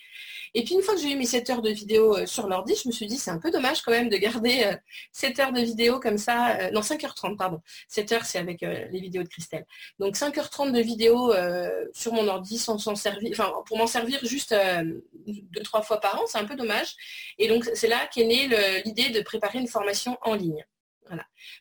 Et puis une fois que j'ai eu mes 7 heures de vidéo euh, sur l'ordi je me suis dit c'est un peu dommage quand même de garder 7 euh, heures de vidéo comme ça euh, non 5h30 pardon. 7 heures c'est avec les vidéos de Christelle. Donc 5h30 de vidéo sur mon ordi sans s'en servir enfin pour m'en servir juste deux trois fois par an c'est un peu dommage. Et donc c'est là qu'est né de préparer une formation en ligne.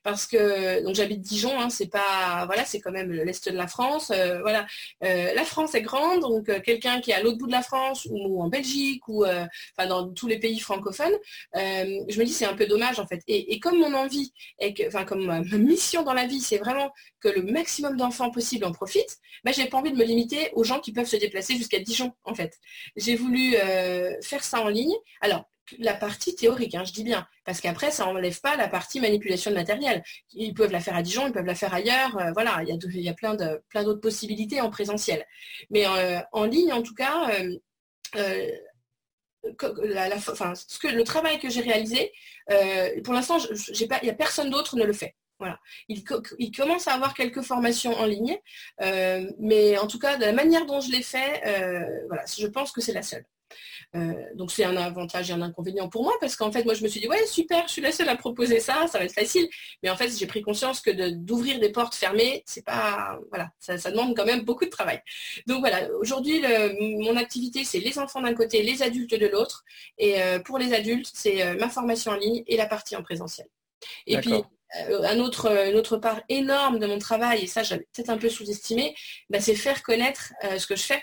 Parce que donc j'habite Dijon, hein, c'est pas voilà, c'est quand même l'est de la France. Euh, voilà, euh, la France est grande, donc euh, quelqu'un qui est à l'autre bout de la France ou, en Belgique ou enfin dans tous les pays francophones, je me dis c'est un peu dommage en fait. Et, comme mon envie et que, enfin comme ma mission dans la vie, c'est vraiment que le maximum d'enfants possible en profitent, bah, j'ai pas envie de me limiter aux gens qui peuvent se déplacer jusqu'à Dijon en fait. J'ai voulu faire ça en ligne. Alors la partie théorique, hein, je dis bien, parce qu'après, ça n'enlève pas la partie manipulation de matériel. Ils peuvent la faire à Dijon, ils peuvent la faire ailleurs, euh, voilà, il y a, plein, d'autres possibilités en présentiel. Mais euh, en ligne, en tout cas, euh, le travail que j'ai réalisé, pour l'instant, il n'y a personne d'autre ne le fait. Voilà. Il, commence à avoir quelques formations en ligne, mais en tout cas, de la manière dont je l'ai fait, je pense que c'est la seule. Euh, donc c'est un avantage et un inconvénient pour moi parce qu'en fait moi je me suis dit ouais super je suis la seule à proposer ça ça va être facile. Mais en fait j'ai pris conscience que d'ouvrir des portes fermées c'est pas voilà ça, demande quand même beaucoup de travail. Donc voilà aujourd'hui mon activité c'est les enfants d'un côté les adultes de l'autre. Et euh, pour les adultes c'est euh, ma formation en ligne et la partie en présentiel. Et puis un autre, une autre part énorme de mon travail, et ça j'avais peut-être un peu sous-estimé, bah, c'est faire connaître ce que je fais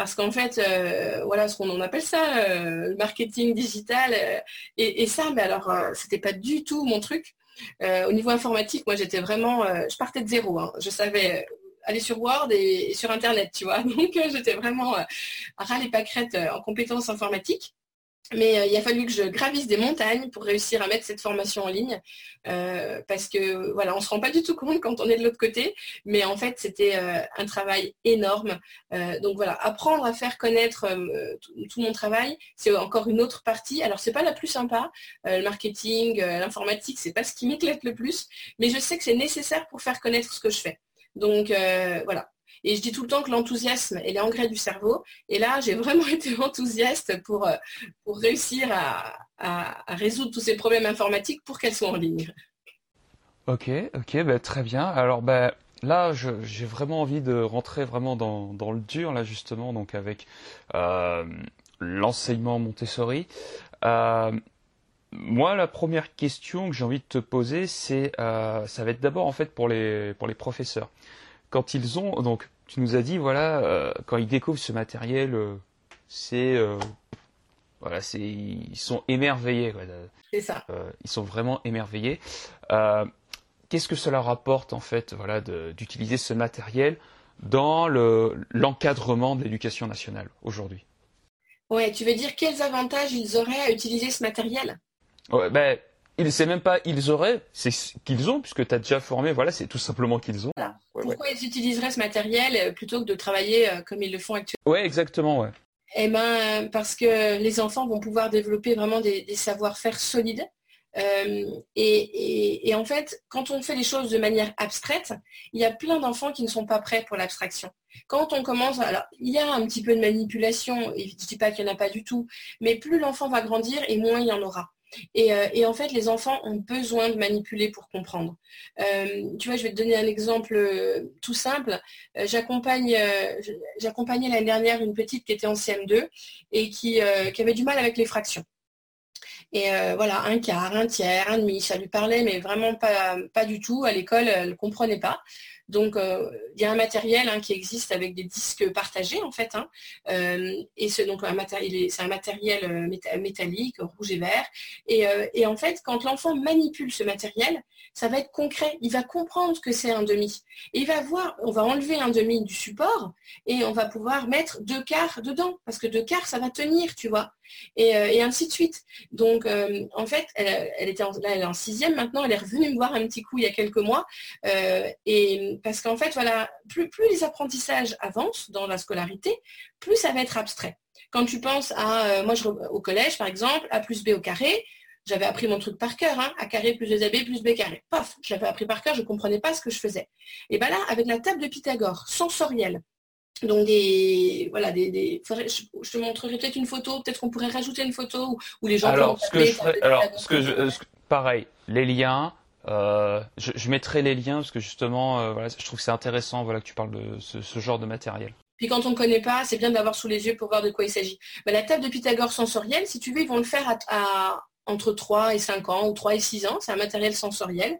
parce qu'en fait, euh, voilà ce qu'on appelle ça, euh, le marketing digital. Euh, et, ça, mais alors, c'était pas du tout mon truc. au niveau informatique, moi, j'étais vraiment, je partais de zéro. Hein. Je savais aller sur Word et, sur Internet, tu vois. Donc, j'étais vraiment à ras les pâquerettes en compétences informatiques. Mais euh, il a fallu que je gravisse des montagnes pour réussir à mettre cette formation en ligne. Euh, parce que voilà, on ne se rend pas du tout compte quand on est de l'autre côté. Mais en fait, c'était euh, un travail énorme. donc voilà, apprendre à faire connaître tout, mon travail, c'est encore une autre partie. Alors c'est pas la plus sympa. le marketing, l'informatique, c'est pas ce qui m'éclate le plus. Mais je sais que c'est nécessaire pour faire connaître ce que je fais. Donc voilà, et je dis tout le temps que l'enthousiasme est l'engrais du cerveau. Et là, j'ai vraiment été enthousiaste pour, euh, pour réussir à, résoudre tous ces problèmes informatiques pour qu'elles soient en ligne. Ok, ok, bah, très bien. Alors bah, là, j'ai vraiment envie de rentrer vraiment dans, le dur, là justement, donc avec euh, l'enseignement Montessori. Euh, moi, la première question que j'ai envie de te poser, c'est, ça va être d'abord en fait pour les pour les professeurs quand ils ont, donc tu nous as dit, voilà, euh, quand ils découvrent ce matériel, euh, c'est, euh, voilà, c'est, ils sont émerveillés. C'est ça. ils sont vraiment émerveillés. Qu'est-ce que cela rapporte en fait, voilà, d'utiliser ce matériel dans l'encadrement de l'éducation nationale aujourd'hui? Ouais, tu veux dire quels avantages ils auraient à utiliser ce matériel? Ouais, ben c'est même pas ils auraient, c'est qu'ils ont, puisque tu as déjà formé, voilà, c'est tout simplement qu'ils ont. Pourquoi ils utiliseraient ce matériel euh, plutôt que de travailler euh, comme ils le font actuellement? Ouais, exactement, ouais. Eh ben, parce que les enfants vont pouvoir développer vraiment des, savoir-faire solides. Euh, et, en fait, quand on fait les choses de manière abstraite, il y a plein d'enfants qui ne sont pas prêts pour l'abstraction. Quand on commence, alors il y a un petit peu de manipulation, et je ne dis pas qu'il n'y en a pas du tout, mais plus l'enfant va grandir et moins il y en aura. Euh, et, en fait, les enfants ont besoin de manipuler pour comprendre. Euh, tu vois, je vais te donner un exemple euh, tout simple. J'accompagnais l'année dernière une petite qui était en CM2 et qui, avait du mal avec les fractions. Et voilà, un quart, un tiers, un demi, ça lui parlait, mais vraiment pas du tout. À l'école, elle ne comprenait pas. Donc, euh, il y a un matériel hein, qui existe avec des disques partagés, en fait. Hein. Euh, et c'est donc un matériel, euh, métallique, rouge et vert. Et, en fait, quand l'enfant manipule ce matériel, ça va être concret. Il va comprendre que c'est un demi. Et il va voir, on va enlever un demi du support et on va pouvoir mettre deux quarts dedans. Parce que deux quarts, ça va tenir, tu vois. Et, ainsi de suite. Donc, en fait, elle, était en, là, elle est en sixième maintenant. Elle est revenue me voir un petit coup il y a quelques mois. et parce qu'en fait, voilà, plus, les apprentissages avancent dans la scolarité, plus ça va être abstrait. Quand tu penses à, euh, moi, au collège, par exemple, A plus B au carré, j'avais appris mon truc par cœur, hein, A carré plus 2AB plus B carré. Paf, je l'avais appris par cœur, je ne comprenais pas ce que je faisais. Et bien là, avec la table de Pythagore, sensorielle, donc des voilà des, je, te montrerai peut-être une photo peut-être qu'on pourrait rajouter une photo où, les gens alors ce que je alors ce que je, pareil les liens euh, je, mettrai les liens parce que justement, euh, je trouve que c'est intéressant voilà, que tu parles de ce, genre de matériel. Puis quand on ne connaît pas, c'est bien d'avoir sous les yeux pour voir de quoi il s'agit. Bah, la table de Pythagore sensorielle, si tu veux, ils vont le faire à, entre 3 et 5 ans ou 3 et 6 ans. C'est un matériel sensoriel.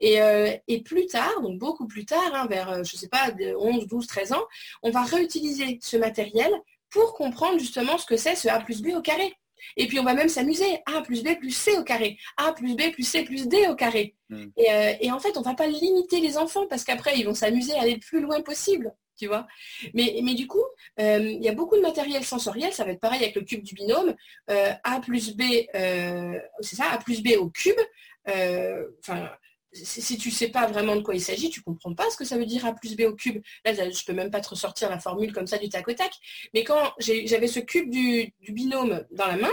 Et, euh, plus tard, donc beaucoup plus tard, hein, vers, je ne sais pas, 11, 12, 13 ans, on va réutiliser ce matériel pour comprendre justement ce que c'est ce A plus B au carré. Et puis on va même s'amuser. A plus B plus C au carré. A plus B plus C plus D au carré. Hmm. Euh, et, en fait, on ne va pas limiter les enfants parce qu'après, ils vont s'amuser à aller le plus loin possible. Vois mais, mais du coup, euh, il y a beaucoup de matériel sensoriel. Ça va être pareil avec le cube du binôme. Euh, a plus B, c'est ça, A plus B au cube. Enfin, si tu ne sais pas vraiment de quoi il s'agit, tu ne comprends pas ce que ça veut dire A plus B au cube. Là, je ne peux même pas te ressortir la formule comme ça du tac au tac. Mais quand j'avais ce cube du, binôme dans la main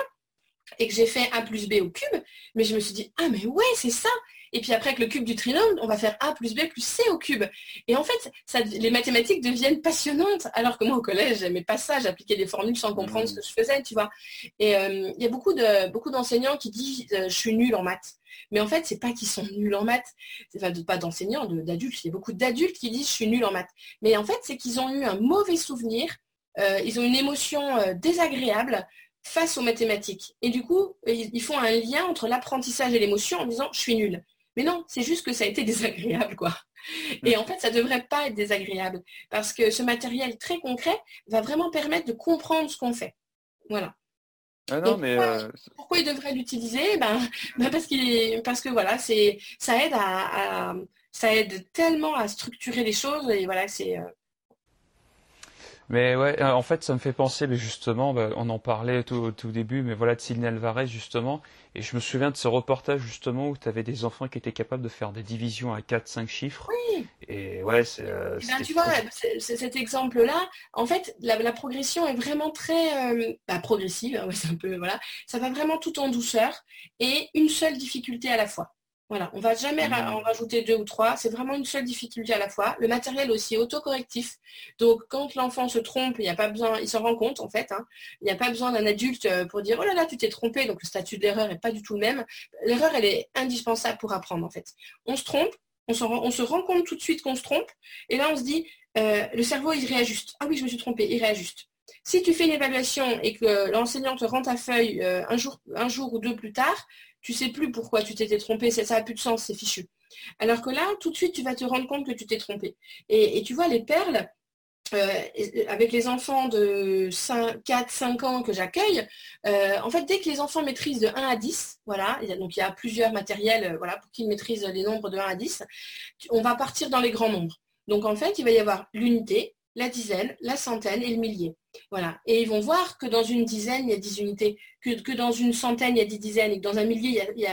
et que j'ai fait A plus B au cube, mais je me suis dit, ah mais ouais, c'est ça. Et puis après, avec le cube du trinôme, on va faire A plus B plus C au cube. Et en fait, ça, les mathématiques deviennent passionnantes. Alors que moi, au collège, j'aimais pas ça. J'appliquais des formules sans comprendre ce que je faisais, tu vois. Et euh, il y a beaucoup de beaucoup d'enseignants qui disent euh, je suis nul en maths. Mais en fait, c'est pas qu'ils sont nuls en maths. Enfin, pas d'enseignants, d'adultes. Il y a beaucoup d'adultes qui disent je suis nul en maths. Mais en fait, c'est qu'ils ont eu un mauvais souvenir. Euh, ils ont une émotion désagréable face aux mathématiques. Et du coup, ils font un lien entre l'apprentissage et l'émotion en disant je suis nul. Mais non, c'est juste que ça a été désagréable, quoi. Et en fait, ça ne devrait pas être désagréable, parce que ce matériel très concret va vraiment permettre de comprendre ce qu'on fait. Voilà. Ah non, mais euh, pourquoi, il devrait l'utiliser? Ben, ben, parce, qu'il parce que voilà, c'est, ça aide à, ça aide tellement à structurer les choses et voilà, c'est. Euh, Mais ouais, en fait, ça me fait penser, mais justement, bah, on en parlait au tout, début, mais voilà, de Sidney Alvarez, justement. Et je me souviens de ce reportage, justement, où tu avais des enfants qui étaient capables de faire des divisions à 4-5 chiffres. Oui. Et ouais, c'est. Eh ben, tu vois, cet exemple-là, en fait, la, progression est vraiment très bah, progressive. Hein, c'est un peu, voilà. Ça va vraiment tout en douceur et une seule difficulté à la fois. Voilà, on va jamais mmh. en rajouter deux ou trois, c'est vraiment une seule difficulté à la fois. Le matériel aussi est autocorrectif. Donc quand l'enfant se trompe, il n'y a pas besoin, il s'en rend compte en fait, hein. il n'y a pas besoin d'un adulte euh, pour dire oh là là, tu t'es trompé, donc le statut de l'erreur n'est pas du tout le même. L'erreur, elle est indispensable pour apprendre en fait. On se trompe, on, se rend compte tout de suite qu'on se trompe, et là on se dit, euh, le cerveau il réajuste. Ah oui, je me suis trompé, il réajuste. Si tu fais une évaluation et que l'enseignant te rend ta feuille euh, un, jour, un jour ou deux plus tard, tu sais plus pourquoi tu t'étais trompé, ça n'a plus de sens, c'est fichu. Alors que là, tout de suite, tu vas te rendre compte que tu t'es trompé. Et, tu vois, les perles, euh, avec les enfants de 4-5 ans que j'accueille, euh, en fait, dès que les enfants maîtrisent de 1 à 10, voilà, donc il y a plusieurs matériels euh, voilà, pour qu'ils maîtrisent les nombres de 1 à 10, on va partir dans les grands nombres. Donc en fait, il va y avoir l'unité, la dizaine, la centaine et le millier. Voilà. Et ils vont voir que dans une dizaine, il y a 10 unités, que, dans une centaine, il y a 10 dizaines, et que dans un millier, il y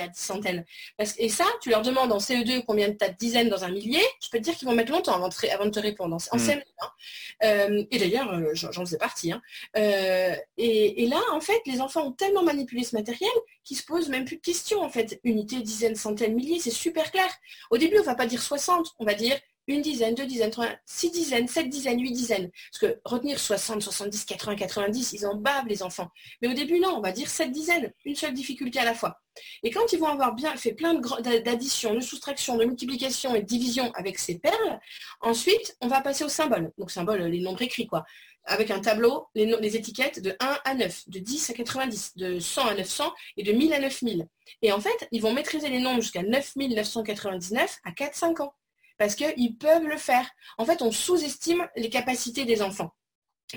a, 10 centaines. et ça, tu leur demandes en CE2 combien tu as de dizaines dans un millier, je peux te dire qu'ils vont mettre longtemps avant de, te répondre. En, mm. hein. euh, et d'ailleurs, euh, j'en faisais partie. Hein. Euh, et, là, en fait, les enfants ont tellement manipulé ce matériel qu'ils se posent même plus de questions. En fait, unité, dizaines, centaines, milliers, c'est super clair. Au début, on ne va pas dire 60, on va dire une dizaine, deux dizaines, trois, six dizaines, sept dizaines, huit dizaines. Parce que retenir 60, 70, 80, 90, ils en bavent les enfants. Mais au début, non, on va dire sept dizaines, une seule difficulté à la fois. Et quand ils vont avoir bien fait plein d'additions, de soustractions, de multiplications et de divisions avec ces perles, ensuite, on va passer au symbole. Donc symbole, les nombres écrits, quoi. Avec un tableau, les, les étiquettes de 1 à 9, de 10 à 90, de 100 à 900 et de 1000 à 9000. Et en fait, ils vont maîtriser les nombres jusqu'à 9999 à 4-5 ans parce qu'ils peuvent le faire. En fait, on sous-estime les capacités des enfants.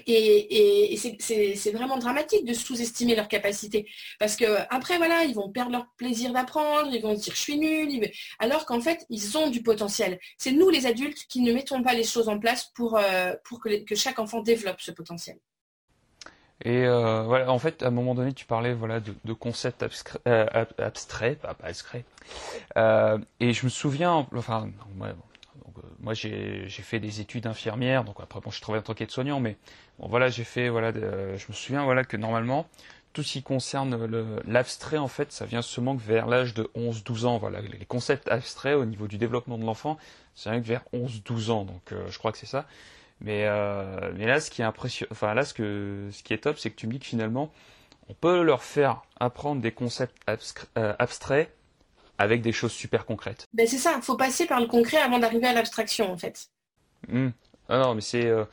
Et, c'est vraiment dramatique de sous-estimer leurs capacités. Parce que après, voilà, ils vont perdre leur plaisir d'apprendre, ils vont se dire je suis nul, alors qu'en fait, ils ont du potentiel. C'est nous les adultes qui ne mettons pas les choses en place pour, euh, pour que, chaque enfant développe ce potentiel. Et euh, voilà, en fait, à un moment donné, tu parlais voilà, de, concepts euh, abstraits, pas, abstraits. et je me souviens, enfin, moi j'ai fait des études infirmières, donc après bon, je travaille en tant qu'aide-soignant, mais bon, voilà, j'ai fait, voilà, je me souviens que normalement, tout ce qui concerne l'abstrait, en fait, ça vient seulement vers l'âge de 11-12 ans. Voilà, les concepts abstraits au niveau du développement de l'enfant, ça vient que vers 11-12 ans, donc euh, je crois que c'est ça. Mais, euh, là, ce qui est impressionnant, là, ce qui est top, c'est que tu me dis que finalement, on peut leur faire apprendre des concepts euh, abstraits avec des choses super concrètes. Ben c'est ça, il faut passer par le concret avant d'arriver à l'abstraction en fait. Hmm. Ah non, mais c'est euh,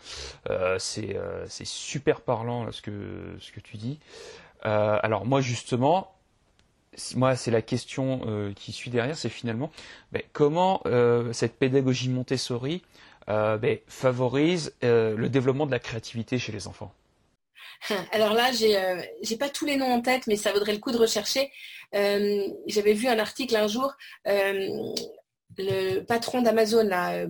euh, euh, c'est super parlant ce que ce que tu dis. alors moi justement, moi c'est la question qui suit derrière, c'est finalement ben, comment cette pédagogie Montessori ben, favorise le développement de la créativité chez les enfants? Alors là, j'ai n'ai pas tous les noms en tête, mais ça vaudrait le coup de rechercher. Euh, j'avais vu un article un jour, euh, le patron d'Amazon, euh,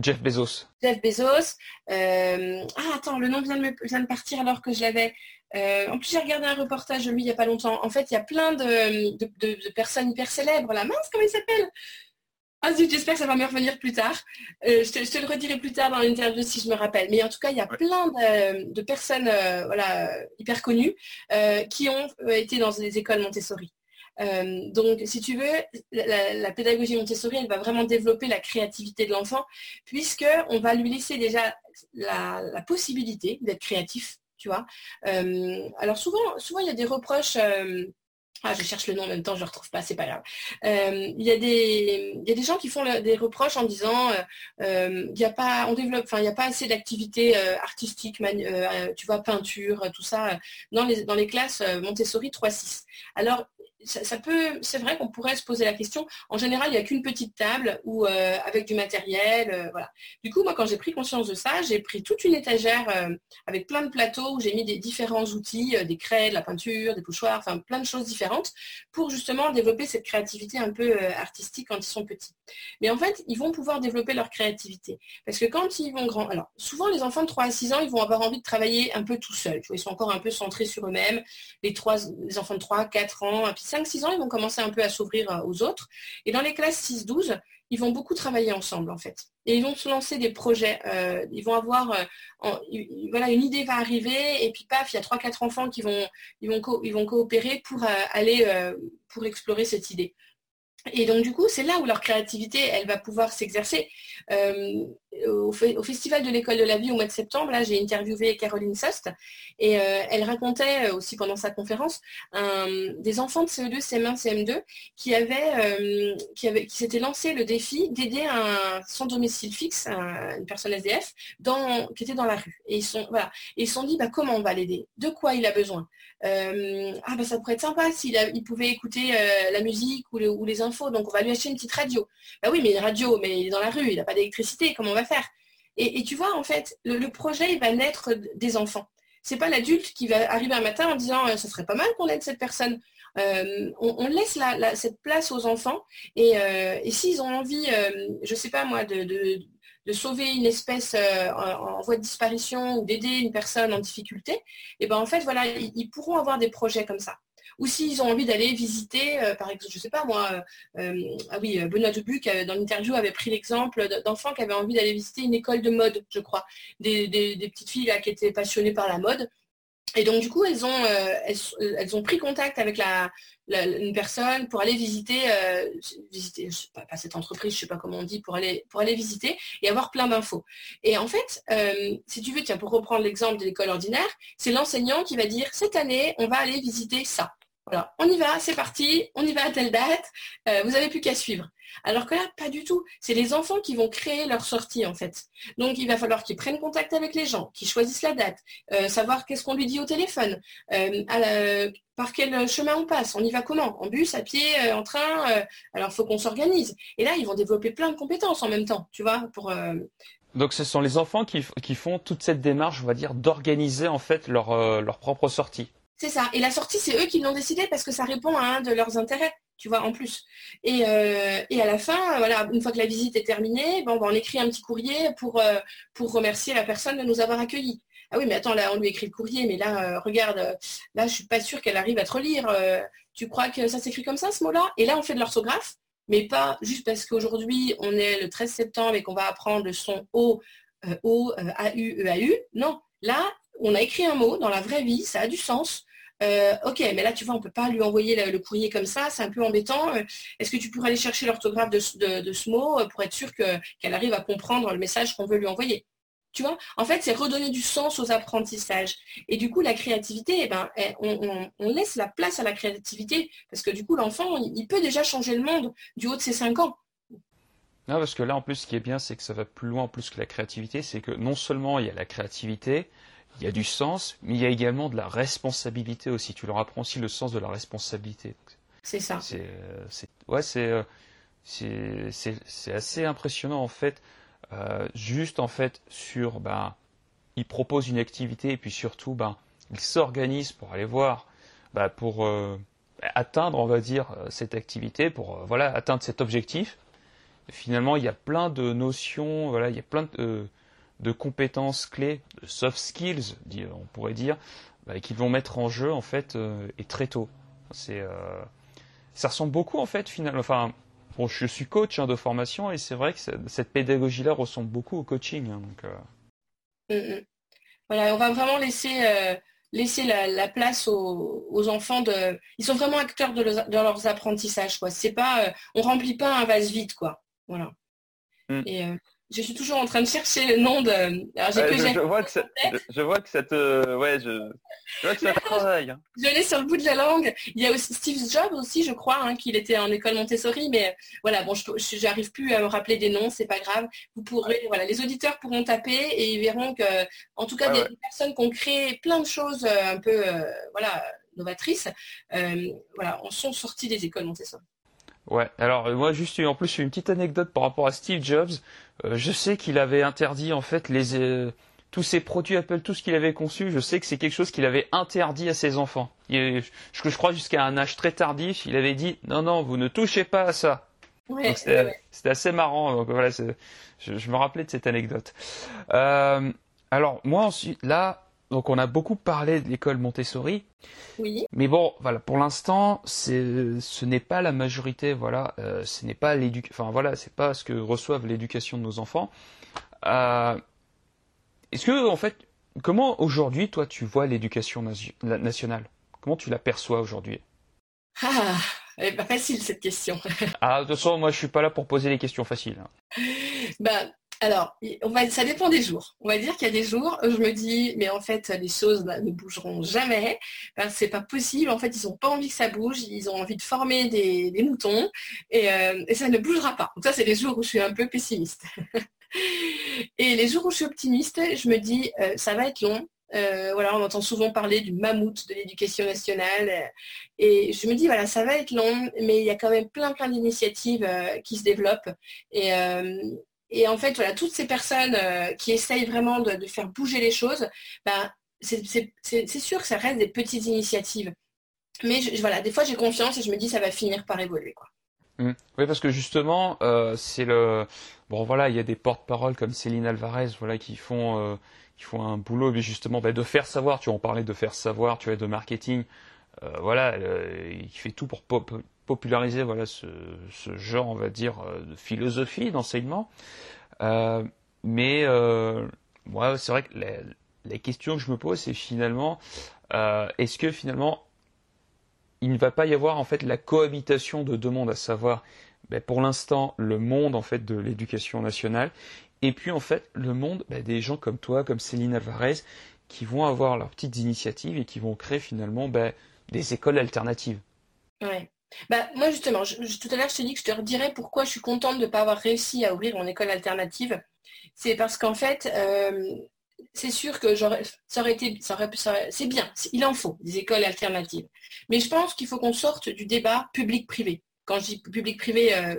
Jeff Bezos. Jeff Bezos. ah, attends, le nom vient de, me, vient de partir alors que je l'avais. en plus, j'ai regardé un reportage de lui il n'y a pas longtemps. En fait, il y a plein de, personnes hyper célèbres. La mince, comment il s'appelle? Ah j'espère que ça va me revenir plus tard. je, te, le redirai plus tard dans l'interview si je me rappelle. Mais en tout cas, il y a plein de, personnes voilà, hyper connues qui ont été dans des écoles Montessori. Euh, donc, si tu veux, la, pédagogie Montessori, elle va vraiment développer la créativité de l'enfant, puisqu'on va lui laisser déjà la, possibilité d'être créatif, tu vois. Euh, alors souvent, souvent, il y a des reproches. Euh, ah, je cherche le nom en même temps, je ne le retrouve pas, c'est pas grave. il, y a des, des gens qui font des reproches en disant il n'y a il n'y a pas assez d'activités artistiques, tu vois, peinture, tout ça, dans les, dans les classes Montessori 3-6. Alors, ça, peut, c'est vrai qu'on pourrait se poser la question. En général, il n'y a qu'une petite table ou euh, avec du matériel, euh, voilà. Du coup, moi, quand j'ai pris conscience de ça, j'ai pris toute une étagère euh, avec plein de plateaux où j'ai mis des différents outils, des craies, de la peinture, des pochoirs, enfin plein de choses différentes pour justement développer cette créativité un peu artistique quand ils sont petits. Mais en fait, ils vont pouvoir développer leur créativité parce que quand ils vont grand, alors souvent les enfants de 3 à 6 ans, ils vont avoir envie de travailler un peu tout seuls. Ils sont encore un peu centrés sur eux-mêmes. Les trois, enfants de 3, 4 ans, 5-6 ans, ils vont commencer un peu à s'ouvrir euh, aux autres. Et dans les classes 6-12, ils vont beaucoup travailler ensemble en fait. Et ils vont se lancer des projets. Euh, ils vont avoir, euh, voilà, une idée va arriver et puis paf, il y a 3-4 enfants qui vont, ils vont coopérer pour aller, pour explorer cette idée. Et donc du coup, c'est là où leur créativité, elle va pouvoir s'exercer. Euh, au, Festival de l'école de la vie au mois de septembre, là, j'ai interviewé Caroline Sost et euh, elle racontait euh, aussi pendant sa conférence des enfants de CE2, CM1, CM2 qui avaient, qui, qui s'étaient lancé le défi d'aider un sans domicile fixe, une personne SDF, dans, qui était dans la rue. Et ils sont, voilà, ils se sont dit, bah, comment on va l'aider? De quoi il a besoin? Ah bah ça pourrait être sympa s'il il pouvait écouter la musique ou, ou les infos, donc on va lui acheter une petite radio. Bah oui, mais une radio, mais il est dans la rue, il n'a pas d'électricité, comment on va et, tu vois, en fait, le, projet, il va naître des enfants. C'est pas l'adulte qui va arriver un matin en disant ça euh, serait pas mal qu'on aide cette personne. Euh, on, laisse cette place aux enfants et, euh, s'ils ont envie, je sais pas moi, de, sauver une espèce en, voie de disparition ou d'aider une personne en difficulté, et eh ben en fait voilà, ils pourront avoir des projets comme ça ou s'ils ont envie d'aller visiter, euh, par exemple, je ne sais pas moi, euh, euh, ah oui, Benoît Dubuc, dans l'interview, avait pris l'exemple d'enfants qui avaient envie d'aller visiter une école de mode, je crois, des, petites filles qui étaient passionnées par la mode. Et donc du coup, elles ont, elles, ont pris contact avec la, une personne pour aller visiter, visiter pas, cette entreprise, je ne sais pas comment on dit, pour aller, pour aller visiter et avoir plein d'infos. Et en fait, si tu veux, tiens, pour reprendre l'exemple de l'école ordinaire, c'est l'enseignant qui va dire, cette année, on va aller visiter ça. Voilà, on y va, c'est parti, on y va à telle date, euh, vous n'avez plus qu'à suivre. Alors que là, pas du tout. C'est les enfants qui vont créer leur sortie, en fait. Donc, il va falloir qu'ils prennent contact avec les gens, qu'ils choisissent la date, euh, savoir qu'est-ce qu'on lui dit au téléphone, euh, par quel chemin on passe, on y va comment, en bus, à pied, en train. alors, il faut qu'on s'organise. Et là, ils vont développer plein de compétences en même temps, tu vois. Donc, ce sont les enfants qui, font toute cette démarche, on va dire, d'organiser, en fait, leur propre sortie. C'est ça. Et la sortie, c'est eux qui l'ont décidé parce que ça répond à un de leurs intérêts, tu vois, en plus. Et, euh, à la fin, voilà, une fois que la visite est terminée, bon, on écrit un petit courrier pour, euh, pour remercier la personne de nous avoir accueillis. Ah oui, mais attends, là, on lui écrit le courrier, mais là, euh, regarde, là, je suis pas sûre qu'elle arrive à te relire. tu crois que ça s'écrit comme ça, ce mot-là? Et là, on fait de l'orthographe, mais pas juste parce qu'aujourd'hui, on est le 13 septembre et qu'on va apprendre le son O, O, A, U, E, A, U. Non, là, on a écrit un mot dans la vraie vie, ça a du sens. Euh, ok, mais là, tu vois, on ne peut pas lui envoyer le, courrier comme ça, c'est un peu embêtant. Euh, est-ce que tu pourrais aller chercher l'orthographe de, ce mot euh, pour être sûr qu'elle arrive à comprendre le message qu'on veut lui envoyer? Tu vois, en fait, c'est redonner du sens aux apprentissages. Et du coup, la créativité, eh ben, eh, on, laisse la place à la créativité, parce que du coup, l'enfant, il, peut déjà changer le monde du haut de ses 5 ans. Non, parce que là, en plus, ce qui est bien, c'est que ça va plus loin plus que la créativité, c'est que non seulement il y a la créativité, il y a du sens, mais il y a également de la responsabilité aussi. Tu leur apprends aussi le sens de la responsabilité. C'est ça. C'est, euh, ouais, euh, c'est, c'est, assez impressionnant en fait. Euh, juste en fait sur, ben, ils proposent une activité et puis surtout, ben, ils s'organisent pour aller voir, ben, pour atteindre, on va dire, cette activité, pour voilà atteindre cet objectif. finalement, il y a plein de notions, voilà, il y a plein de de compétences clés, de soft skills, on pourrait dire, bah, qu'ils vont mettre en jeu en fait euh, et très tôt. C'est, euh, ça ressemble beaucoup en fait finalement. Enfin, bon, je suis coach hein, de formation et c'est vrai que cette pédagogie-là ressemble beaucoup au coaching. Hein, donc, euh. mm, mm. Voilà, on va vraiment laisser laisser la, place aux, enfants de. Ils sont vraiment acteurs de, leurs apprentissages. Quoi. C'est pas, on remplit pas un vase vide, quoi. Voilà. Mm. Et je suis toujours en train de chercher le nom de. je, vois que ça, je, vois que ça te, ouais, je, vois que ça travaille. Hein. Je l'ai sur le bout de la langue. Il y a aussi Steve Jobs aussi, je crois, hein, qu'il était en école Montessori, mais voilà, bon, je n'arrive plus à me rappeler des noms, c'est pas grave. Vous pourrez, voilà, les auditeurs pourront taper et ils verront que, en tout cas, des, personnes qui ont créé plein de choses euh, un peu, euh, voilà, novatrices, voilà, en sont sortis des écoles Montessori. Ouais, alors moi juste en plus une petite anecdote par rapport à Steve Jobs. Je sais qu'il avait interdit en fait les tous ces produits Apple, tout ce qu'il avait conçu, je sais que c'est quelque chose qu'il avait interdit à ses enfants. je, je crois jusqu'à un âge très tardif, il avait dit non non, vous ne touchez pas à ça. C'était assez marrant. Donc voilà, je, me rappelais de cette anecdote. Euh, alors moi ensuite, là, donc on a beaucoup parlé de l'école Montessori. Oui. Mais bon, voilà, pour l'instant, ce n'est pas la majorité. Voilà, euh, ce n'est pas l'éducation. Enfin voilà, c'est pas ce que reçoivent l'éducation de nos enfants. Euh, est-ce que en fait, comment aujourd'hui, toi, tu vois l'éducation nationale? Comment tu l'aperçois aujourd'hui? Ah, elle est pas facile cette question. ah, de toute façon, moi je suis pas là pour poser les questions faciles. Ben, alors, ça dépend des jours. On va dire qu'il y a des jours où je me dis, mais en fait, les choses ne bougeront jamais. Ben, c'est pas possible. En fait, ils n'ont pas envie que ça bouge. Ils ont envie de former des, moutons euh, et, ça ne bougera pas. Donc ça, c'est les jours où je suis un peu pessimiste. et les jours où je suis optimiste, je me dis, euh, ça va être long. Euh, voilà, on entend souvent parler du mammouth de l'éducation nationale. Et je me dis, voilà, ça va être long, mais il y a quand même plein, plein d'initiatives qui se développent. En fait, voilà, toutes ces personnes qui essayent vraiment de, faire bouger les choses, ben, c'est sûr que ça reste des petites initiatives. Mais voilà, des fois, j'ai confiance et je me dis, ça va finir par évoluer. Quoi. Mmh. Oui, parce que justement, c'est le. Bon, voilà, il y a des porte-paroles comme Céline Alvarez, voilà, qui font font un boulot mais justement bah, de faire savoir. Tu en parlais de faire savoir, tu vois, de marketing. Euh, voilà, euh, il fait tout pour populariser voilà ce, genre, on va dire, euh, de philosophie d'enseignement. mais moi, c'est vrai que la, question que je me pose, c'est finalement, est-ce que finalement il ne va pas y avoir en fait la cohabitation de deux mondes, à savoir ben, pour l'instant le monde en fait de l'éducation nationale et puis en fait, le monde, bah, des gens comme toi, comme Céline Alvarez, qui vont avoir leurs petites initiatives et qui vont créer finalement bah, des écoles alternatives. Bah, moi justement, tout à l'heure je te dis que je te redirais pourquoi je suis contente de ne pas avoir réussi à ouvrir mon école alternative. C'est parce qu'en fait, euh, c'est sûr que ça aurait été, c'est bien, il en faut des écoles alternatives. Mais je pense qu'il faut qu'on sorte du débat public-privé. Quand je dis public-privé, euh,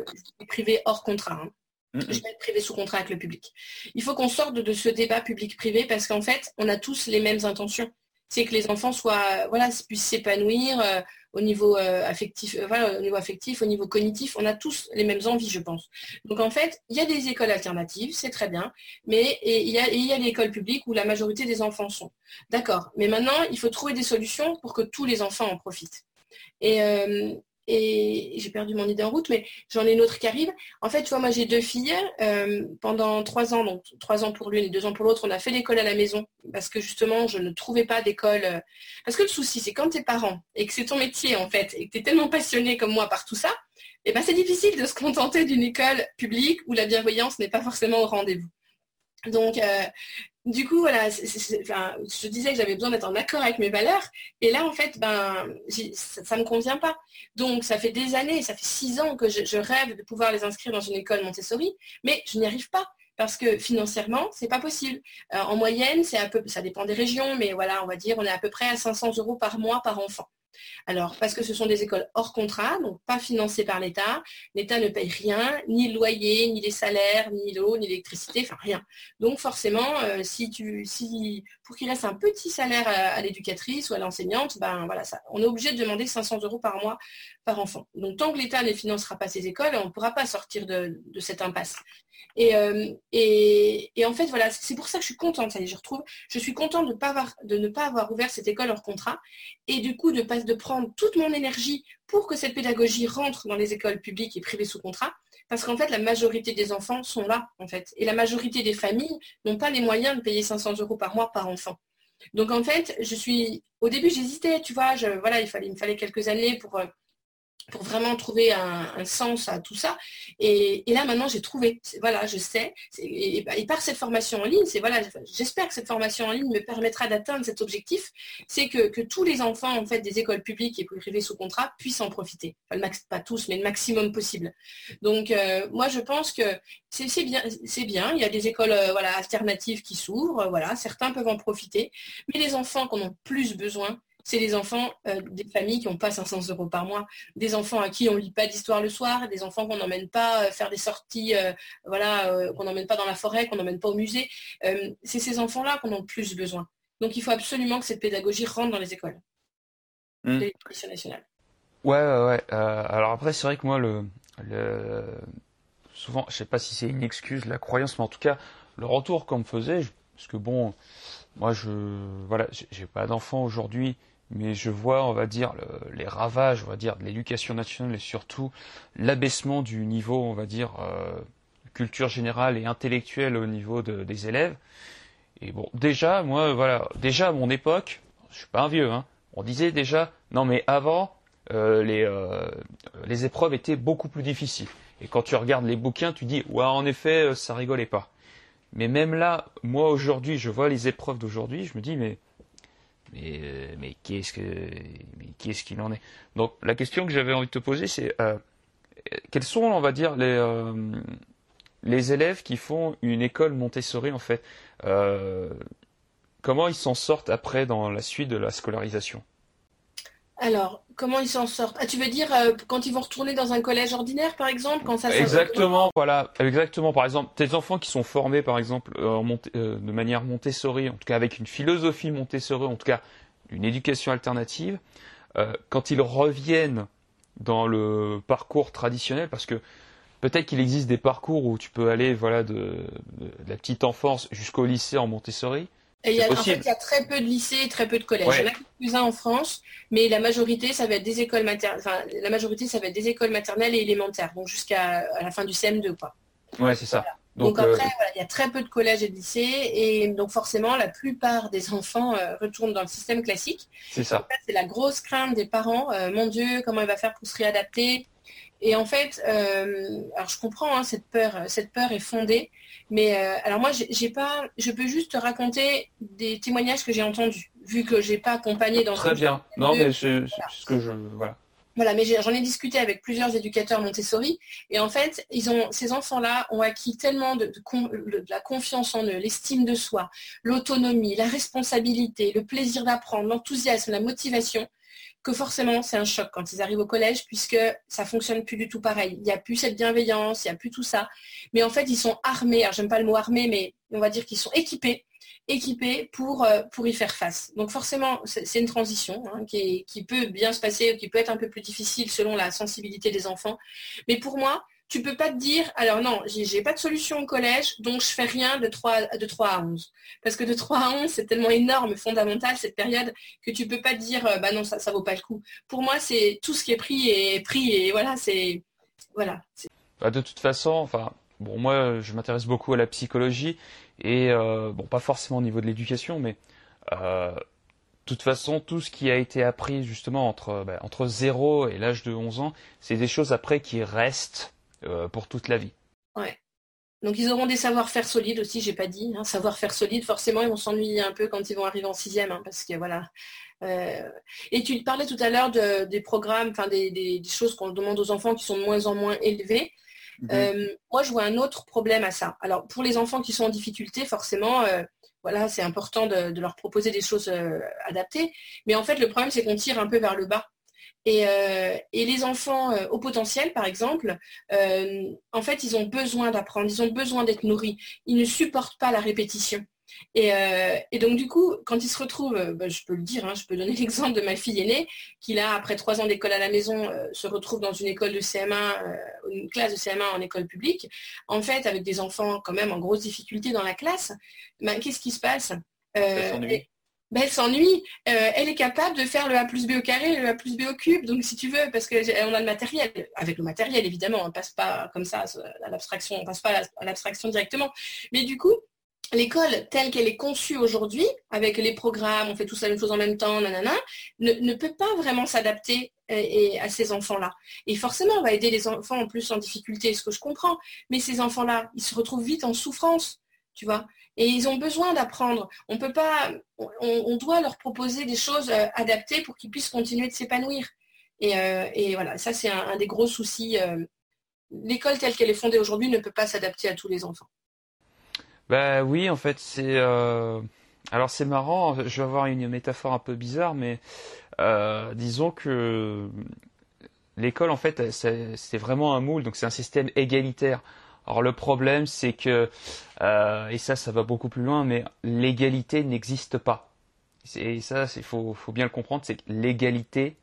privé hors contrat. Hein. Je vais être privé sous contrat avec le public. Il faut qu'on sorte de ce débat public-privé parce qu'en fait, on a tous les mêmes intentions. C'est que les enfants soient, voilà, puissent s'épanouir euh, au niveau euh, affectif, euh, au niveau affectif, au niveau cognitif. On a tous les mêmes envies, je pense. Donc en fait, il y a des écoles alternatives, c'est très bien, mais il y a, y a l'école publique où la majorité des enfants sont. D'accord. Mais maintenant, il faut trouver des solutions pour que tous les enfants en profitent. Et j'ai perdu mon idée en route, mais j'en ai une autre qui arrive. En fait, tu vois, moi j'ai deux filles. Euh, pendant trois ans, donc trois ans pour l'une et deux ans pour l'autre, on a fait l'école à la maison parce que justement, je ne trouvais pas d'école. Euh, parce que le souci, c'est quand tu es parent et que c'est ton métier en fait, et que tu es tellement passionné comme moi par tout ça, eh ben, c'est difficile de se contenter d'une école publique où la bienveillance n'est pas forcément au rendez-vous. Donc, euh, du coup, voilà, je disais que j'avais besoin d'être en accord avec mes valeurs. Et là, en fait, ben, ça ne me convient pas. Donc, ça fait des années, ça fait six ans que je, rêve de pouvoir les inscrire dans une école Montessori, mais je n'y arrive pas parce que financièrement, c'est pas possible. Euh, en moyenne, c'est peu, ça dépend des régions, mais voilà, on va dire, on est à peu près à 500 euros par mois par enfant. Alors, parce que ce sont des écoles hors contrat, donc pas financées par l'État. L'État ne paye rien, ni le loyer, ni les salaires, ni l'eau, ni l'électricité, enfin rien. Donc forcément, euh, si tu, si, pour qu'il reste un petit salaire à, l'éducatrice ou à l'enseignante, ben on est obligé de demander 500 euros par mois par enfant. Donc tant que l'État ne financera pas ces écoles, on ne pourra pas sortir de, cette impasse. Euh, et, en fait, voilà, c'est pour ça que je suis contente, ça y est, je retrouve, je suis contente de, pas avoir, de ne pas avoir ouvert cette école hors contrat et du coup de, de prendre toute mon énergie pour que cette pédagogie rentre dans les écoles publiques et privées sous contrat, parce qu'en fait, la majorité des enfants sont là, en fait, et la majorité des familles n'ont pas les moyens de payer 500 euros par mois par enfant. Donc en fait, je suis, au début, j'hésitais, tu vois, je, voilà, il fallait, il me fallait quelques années pour euh, pour vraiment trouver un, sens à tout ça. Et, là, maintenant, j'ai trouvé. Voilà, je sais. Et, par cette formation en ligne, c'est voilà, j'espère que cette formation en ligne me permettra d'atteindre cet objectif. C'est que, tous les enfants, en fait, des écoles publiques et privées sous contrat puissent en profiter. pas tous, mais le maximum possible. Donc, euh, moi, je pense que c'est bien, c'est bien. Il y a des écoles euh, voilà, alternatives qui s'ouvrent. Voilà, certains peuvent en profiter. Mais les enfants qui en ont plus besoin, c'est les enfants euh, des familles qui n'ont pas 500 euros par mois, des enfants à qui on ne lit pas d'histoire le soir, des enfants qu'on n'emmène pas euh, faire des sorties, voilà, qu'on n'emmène pas dans la forêt, qu'on n'emmène pas au musée. c'est ces enfants-là qu'on a le plus besoin. Donc il faut absolument que cette pédagogie rentre dans les écoles mmh. l'éducation nationale. Ouais, ouais, ouais. alors après, c'est vrai que moi, le, le... souvent, je sais pas si c'est une excuse, la croyance, mais en tout cas, le retour qu'on me faisait, parce que bon, moi, je, voilà, j'ai pas d'enfant aujourd'hui, mais je vois, on va dire, les ravages, on va dire, de l'éducation nationale et surtout l'abaissement du niveau, on va dire, euh, culture générale et intellectuelle au niveau des élèves. Et bon, déjà, moi, voilà, déjà à mon époque, je suis pas un vieux, hein, on disait déjà, non mais avant, euh, les, euh, les épreuves étaient beaucoup plus difficiles. Et quand tu regardes les bouquins, tu dis, ouais, en effet, ça rigolait pas. Mais même là, moi aujourd'hui, je vois les épreuves d'aujourd'hui, je me dis mais mais euh, mais qu'est-ce que mais qui est-ce qu'il en est? Donc la question que j'avais envie de te poser, c'est euh, quels sont, on va dire, les euh, les élèves qui font une école Montessori en fait? Comment ils s'en sortent après dans la suite de la scolarisation? Alors, comment ils s'en sortent Ah, tu veux dire euh, quand ils vont retourner dans un collège ordinaire, par exemple, quand ça Exactement, voilà, exactement. Par exemple, tes enfants qui sont formés, par exemple, euh, euh, de manière Montessori, en tout cas avec une philosophie Montessori, en tout cas une éducation alternative, quand ils reviennent dans le parcours traditionnel, parce que peut-être qu'il existe des parcours où tu peux aller, voilà, de, de la petite enfance jusqu'au lycée en Montessori. Et il y a, en fait, il y a très peu de lycées, très peu de collèges. Il y en a quelques-uns en France, mais la majorité, ça va être des écoles maternelles. Enfin, la majorité, ça va être des écoles maternelles et élémentaires, donc jusqu'à la fin du CM2, quoi. Ouais, c'est ça. Donc, après, euh, il y a très peu de collèges et de lycées, et donc forcément, la plupart des enfants euh, retournent dans le système classique. C'est ça. C'est la grosse crainte des parents. Euh, mon Dieu, comment il va faire pour se réadapter? Et en fait, euh, alors je comprends hein, cette peur, cette peur est fondée, mais euh, alors moi j'ai pas, je peux juste te raconter des témoignages que j'ai entendus, vu que j'ai pas accompagné dans. Très bien. Non, mais c'est ce que je voilà. Voilà, mais j'en ai, discuté avec plusieurs éducateurs Montessori, et en fait, ils ont, ces enfants-là ont acquis tellement de, de la confiance en eux, l'estime de soi, l'autonomie, la responsabilité, le plaisir d'apprendre, l'enthousiasme, la motivation, forcément c'est un choc quand ils arrivent au collège puisque ça fonctionne plus du tout pareil. Il n'y a plus cette bienveillance, il n'y a plus tout ça. Mais en fait, ils sont armés. Alors j'aime pas le mot armé, mais on va dire qu'ils sont équipés, équipés pour, euh, pour y faire face. Donc forcément, c'est une transition hein, qui, qui peut bien se passer, qui peut être un peu plus difficile selon la sensibilité des enfants. Mais pour moi, tu peux pas te dire, alors non, j'ai pas de solution au collège, donc je fais rien de 3, de 3 à 11. Parce que de 3 à 11, c'est tellement énorme, fondamental, cette période, que tu peux pas te dire, euh, bah non, ça, ça vaut pas le coup. Pour moi, c'est tout ce qui est pris et pris, et voilà, c'est, voilà. Bah, de toute façon, enfin, bon, moi, je m'intéresse beaucoup à la psychologie, et euh, bon, pas forcément au niveau de l'éducation, mais euh, de toute façon, tout ce qui a été appris justement entre, bah, entre 0 et l'âge de 11 ans, c'est des choses après qui restent pour toute la vie. Ouais. Donc ils auront des savoir-faire solides aussi, j'ai pas dit. Hein, savoir-faire solide, forcément, ils vont s'ennuyer un peu quand ils vont arriver en sixième, hein, parce que voilà. Euh, et tu parlais tout à l'heure de, des programmes, enfin des, choses qu'on demande aux enfants qui sont de moins en moins élevés. Mhm. Euh, moi, je vois un autre problème à ça. Alors, pour les enfants qui sont en difficulté, forcément, voilà, c'est important de, leur proposer des choses adaptées. Mais en fait, le problème, c'est qu'on tire un peu vers le bas. Euh, et, les enfants euh, au potentiel, par exemple, euh, en fait, ils ont besoin d'apprendre, ils ont besoin d'être nourris. Ils ne supportent pas la répétition. Et, donc, du coup, quand ils se retrouvent, bah, je peux le dire, hein, je peux donner l'exemple de ma fille aînée, qui là, après trois ans d'école à la maison, se retrouve dans une école de CM1, une classe de CM1 en école publique, en fait, avec des enfants quand même en grosse difficulté dans la classe, ben, qu'est-ce qui se passe? Elle s'ennuie. Euh, elle est capable de faire le A plus B au carré, le A plus B au cube. Donc, si tu veux, parce qu'on a le matériel. Avec le matériel, évidemment, on ne passe pas comme ça à l'abstraction, on passe pas à l'abstraction directement. Mais du coup, l'école telle qu'elle est conçue aujourd'hui, avec les programmes, on fait tous la même chose en même temps, nanana, ne, peut pas vraiment s'adapter euh, à ces enfants-là. Et forcément, on va aider les enfants en plus en difficulté, ce que je comprends. Mais ces enfants-là, ils se retrouvent vite en souffrance, tu vois. Et ils ont besoin d'apprendre. On peut pas, on, doit leur proposer des choses euh, adaptées pour qu'ils puissent continuer de s'épanouir. Et, euh, voilà, ça c'est un, des gros soucis. Euh. L'école telle qu'elle est fondée aujourd'hui ne peut pas s'adapter à tous les enfants. Bah oui, en fait, c'est alors c'est marrant, je vais avoir une métaphore un peu bizarre, mais disons que l'école en fait c'est vraiment un moule, donc c'est un système égalitaire. Alors le problème c'est que, euh, et ça ça va beaucoup plus loin, mais l'égalité n'existe pas. Et ça il faut, bien le comprendre, c'est que l'égalité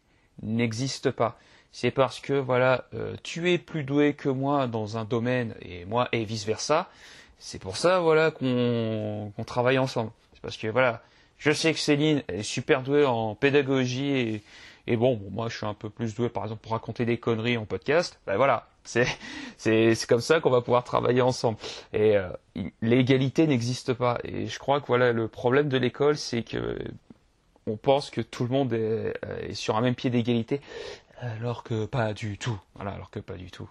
n'existe pas. C'est parce que voilà, euh, tu es plus doué que moi dans un domaine et moi et vice versa. C'est pour ça voilà qu'on travaille ensemble. C'est parce que voilà, je sais que Céline est super douée en pédagogie et, et bon, moi je suis un peu plus doué par exemple pour raconter des conneries en podcast. Ben voilà, c'est c'est comme ça qu'on va pouvoir travailler ensemble. Et euh, l'égalité n'existe pas. Et je crois que voilà le problème de l'école, c'est que on pense que tout le monde est, est sur un même pied d'égalité, alors que pas du tout. Voilà, alors que pas du tout.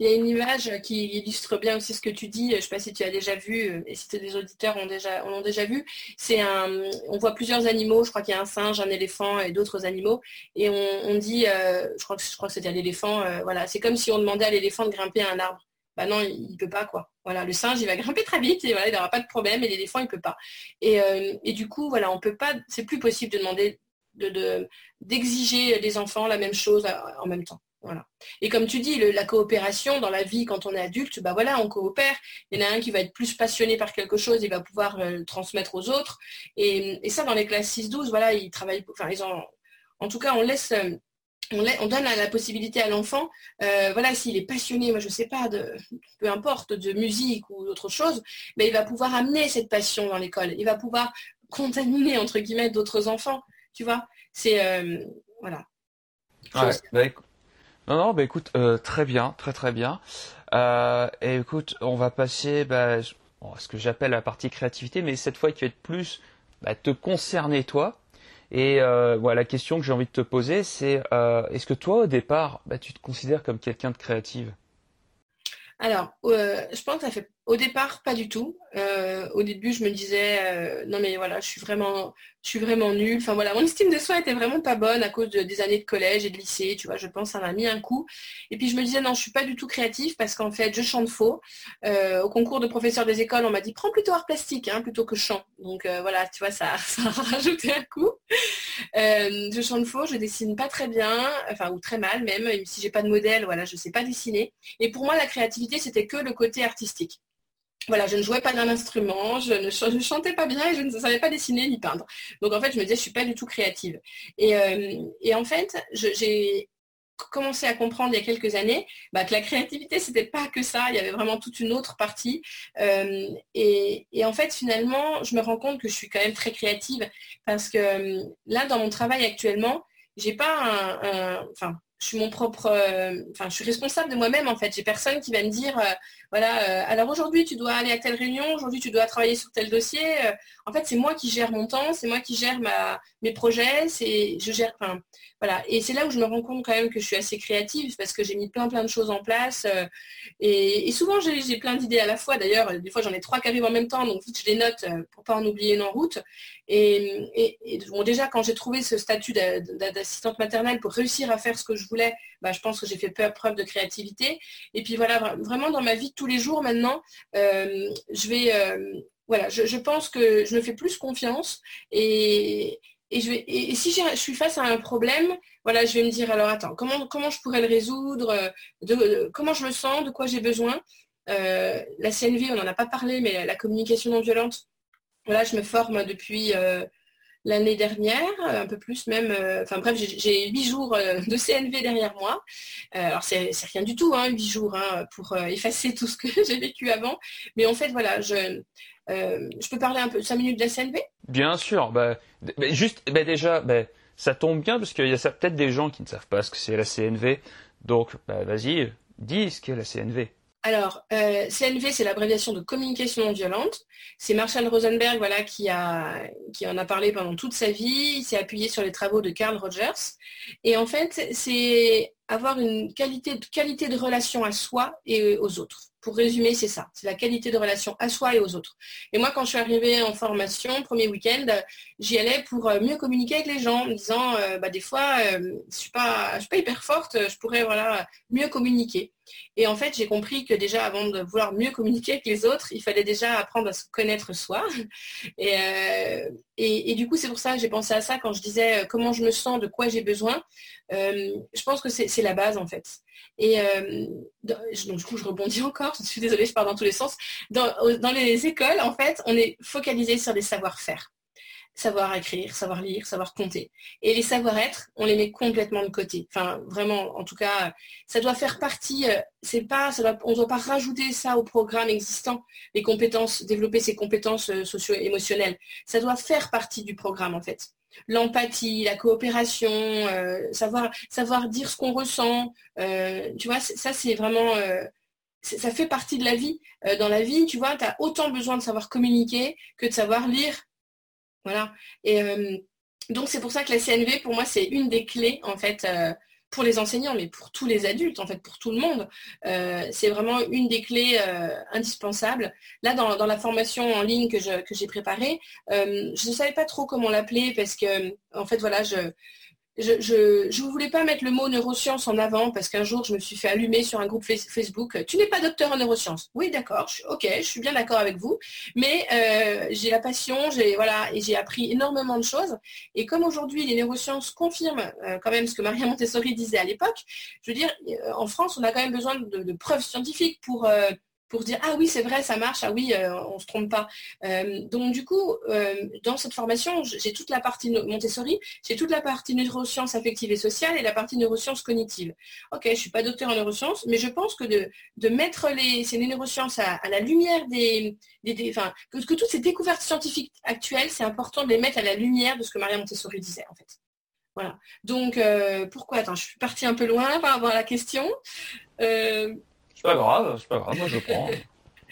Il y a une image qui illustre bien aussi ce que tu dis. Je ne sais pas si tu as déjà vu euh, et si des auditeurs ont déjà, l'ont déjà vu. C'est un, on voit plusieurs animaux. Je crois qu'il y a un singe, un éléphant et d'autres animaux. Et on, dit, euh, je crois que je crois que c'était un éléphant. Euh, voilà, c'est comme si on demandait à l'éléphant de grimper à un arbre. Bah non, il, ne peut pas quoi. Voilà, le singe il va grimper très vite et voilà, il n'aura pas de problème. Et l'éléphant il peut pas. Et, et, du coup voilà, on peut pas. C'est plus possible de demander de, d'exiger des enfants la même chose en même temps. Et comme tu dis, la coopération dans la vie quand on est adulte, bah voilà, on coopère. Il y en a un qui va être plus passionné par quelque chose, il va pouvoir euh, le transmettre aux autres. Et, ça, dans les classes 6-12, voilà, ils travaillent, enfin, ils ont, en tout cas, on laisse, euh, on, on donne la possibilité à l'enfant, euh, voilà, s'il est passionné, moi je sais pas, peu importe, de musique ou d'autre chose, mais il va pouvoir amener cette passion dans l'école. Il va pouvoir contaminer, entre guillemets, d'autres enfants. Tu vois, c'est, voilà. Ouais, non, non, bah écoute, euh, très bien, très très bien. Euh, et écoute, on va passer bah, ce que j'appelle la partie créativité, mais cette fois qui va être plus bah, te concerner toi. Et euh, voilà, la question que j'ai envie de te poser, c'est est-ce que toi, au départ, bah, tu te considères comme quelqu'un de créative? Alors, je pense que ça fait au départ pas du tout. au début, je me disais non mais voilà, je suis vraiment, je suis vraiment nulle. Enfin voilà, mon estime de soi était vraiment pas bonne à cause des années de collège et de lycée, tu vois, je pense ça m'a mis un coup. Et puis je me disais non, je suis pas du tout créative parce qu'en fait, je chante faux. Euh, au concours de professeur des écoles, on m'a dit prends plutôt art plastique hein, plutôt que chant. Donc euh, voilà, tu vois, ça, a rajouté un coup. Euh, je chante faux, je dessine pas très bien, enfin ou très mal même, même si j'ai pas de modèle, voilà, je sais pas dessiner. Et pour moi, la créativité, c'était que le côté artistique voilà, je ne jouais pas d'un instrument, je ne chantais pas bien et je ne savais pas dessiner ni peindre. Donc en fait, je me disais, je suis pas du tout créative. Et, euh, en fait, j'ai commencé à comprendre il y a quelques années bah, que la créativité, c'était pas que ça, il y avait vraiment toute une autre partie. Euh, et, en fait, finalement, je me rends compte que je suis quand même très créative parce que euh, là, dans mon travail actuellement, j'ai pas un, enfin, je suis mon propre, enfin, je suis responsable de moi-même en fait. J'ai personne qui va me dire, voilà, euh, alors aujourd'hui tu dois aller à telle réunion, aujourd'hui tu dois travailler sur tel dossier. Euh, en fait, c'est moi qui gère mon temps, c'est moi qui gère mes projets, c'est je gère. voilà. Et c'est là où je me rends compte quand même que je suis assez créative parce que j'ai mis plein plein de choses en place. Euh, et, souvent j'ai plein d'idées à la fois. D'ailleurs, des fois j'en ai trois qui arrivent en même temps, donc vite je les note pour pas en oublier une en route. Et, déjà quand j'ai trouvé ce statut d'assistante maternelle pour réussir à faire ce que je voulais, bah, je pense que j'ai fait preuve de créativité. Et puis voilà, vraiment dans ma vie de tous les jours maintenant, euh, je vais, euh, voilà, je, pense que je me fais plus confiance et, je vais, et, si je suis face à un problème, voilà, je vais me dire alors attends, comment, comment je pourrais le résoudre, de, comment je me sens, de quoi j'ai besoin. Euh, la CNV, on n'en a pas parlé, mais la communication non violente, voilà, je me forme depuis l'année dernière, un peu plus même. Euh, enfin bref, j'ai huit jours euh, de CNV derrière moi. Euh, alors c'est rien du tout, hein, huit jours hein, pour effacer tout ce que j'ai vécu avant. Mais en fait, voilà, je, je peux parler un peu cinq minutes de la CNV Bien sûr. Bah, juste, bah, déjà, bah, ça tombe bien parce qu'il y a peut-être des gens qui ne savent pas ce que c'est la CNV. Donc, bah, vas-y, dis ce qu'est la CNV. Alors, euh, CNV, c'est l'abréviation de communication non violente. C'est Marshall Rosenberg voilà, qui, qui en a parlé pendant toute sa vie. Il s'est appuyé sur les travaux de Carl Rogers. Et en fait, c'est avoir une qualité, qualité de relation à soi et aux autres. Pour résumer, c'est ça. C'est la qualité de relation à soi et aux autres. Et moi, quand je suis arrivée en formation, premier week-end, j'y allais pour euh, mieux communiquer avec les gens, en disant, euh, bah, des fois, euh, je ne suis, pas, suis pas hyper forte, je pourrais voilà, mieux communiquer. Et en fait, j'ai compris que déjà, avant de vouloir mieux communiquer avec les autres, il fallait déjà apprendre à se connaître soi. Et, et, du coup, c'est pour ça que j'ai pensé à ça quand je disais comment je me sens, de quoi j'ai besoin. je pense que c'est la base, en fait. Et euh, du coup, je rebondis encore, je suis désolée, je pars dans tous les sens. Dans, les écoles, en fait, on est focalisé sur des savoir-faire. Savoir écrire, savoir lire, savoir compter. Et les savoir-être, on les met complètement de côté. Enfin, vraiment, en tout cas, ça doit faire partie, euh, c'est pas, on ne doit pas rajouter ça au programme existant, les compétences, développer ces compétences euh, socio-émotionnelles. Ça doit faire partie du programme, en fait l'empathie, la coopération, euh, savoir, dire ce qu'on ressent. Euh, tu vois, ça c'est vraiment, euh, ça fait partie de la vie. dans la vie, tu vois, tu as autant besoin de savoir communiquer que de savoir lire. Voilà. Et donc c'est pour ça que la CNV, pour moi, c'est une des clés, en fait, pour les enseignants, mais pour tous les adultes, en fait, pour tout le monde. Euh, c'est vraiment une des clés euh, indispensables. Là, dans, la formation en ligne que, j'ai préparée, euh, je ne savais pas trop comment l'appeler parce que, en fait, voilà, je, je ne voulais pas mettre le mot neurosciences en avant parce qu'un jour, je me suis fait allumer sur un groupe Facebook. Tu n'es pas docteur en neurosciences. Oui, d'accord. Ok, je suis bien d'accord avec vous. Mais euh, j'ai la passion, j'ai voilà, et j'ai appris énormément de choses. Et comme aujourd'hui, les neurosciences confirment euh, quand même ce que Maria Montessori disait à l'époque, je veux dire, euh, en France, on a quand même besoin de, preuves scientifiques pour pour dire ah oui c'est vrai ça marche ah oui euh, on se trompe pas. Euh, donc du coup euh, dans cette formation j'ai toute la partie Montessori j'ai toute la partie neurosciences affectives et sociales et la partie neurosciences cognitives. Ok je suis pas docteur en neurosciences mais je pense que de, de mettre les, ces neurosciences à, la lumière des, des, enfin, que, toutes ces découvertes scientifiques actuelles c'est important de les mettre à la lumière de ce que Maria Montessori disait en fait. Voilà. Donc pourquoi? Attends je suis partie un peu loin par rapport à la question pas grave, c'est pas grave, moi je prends.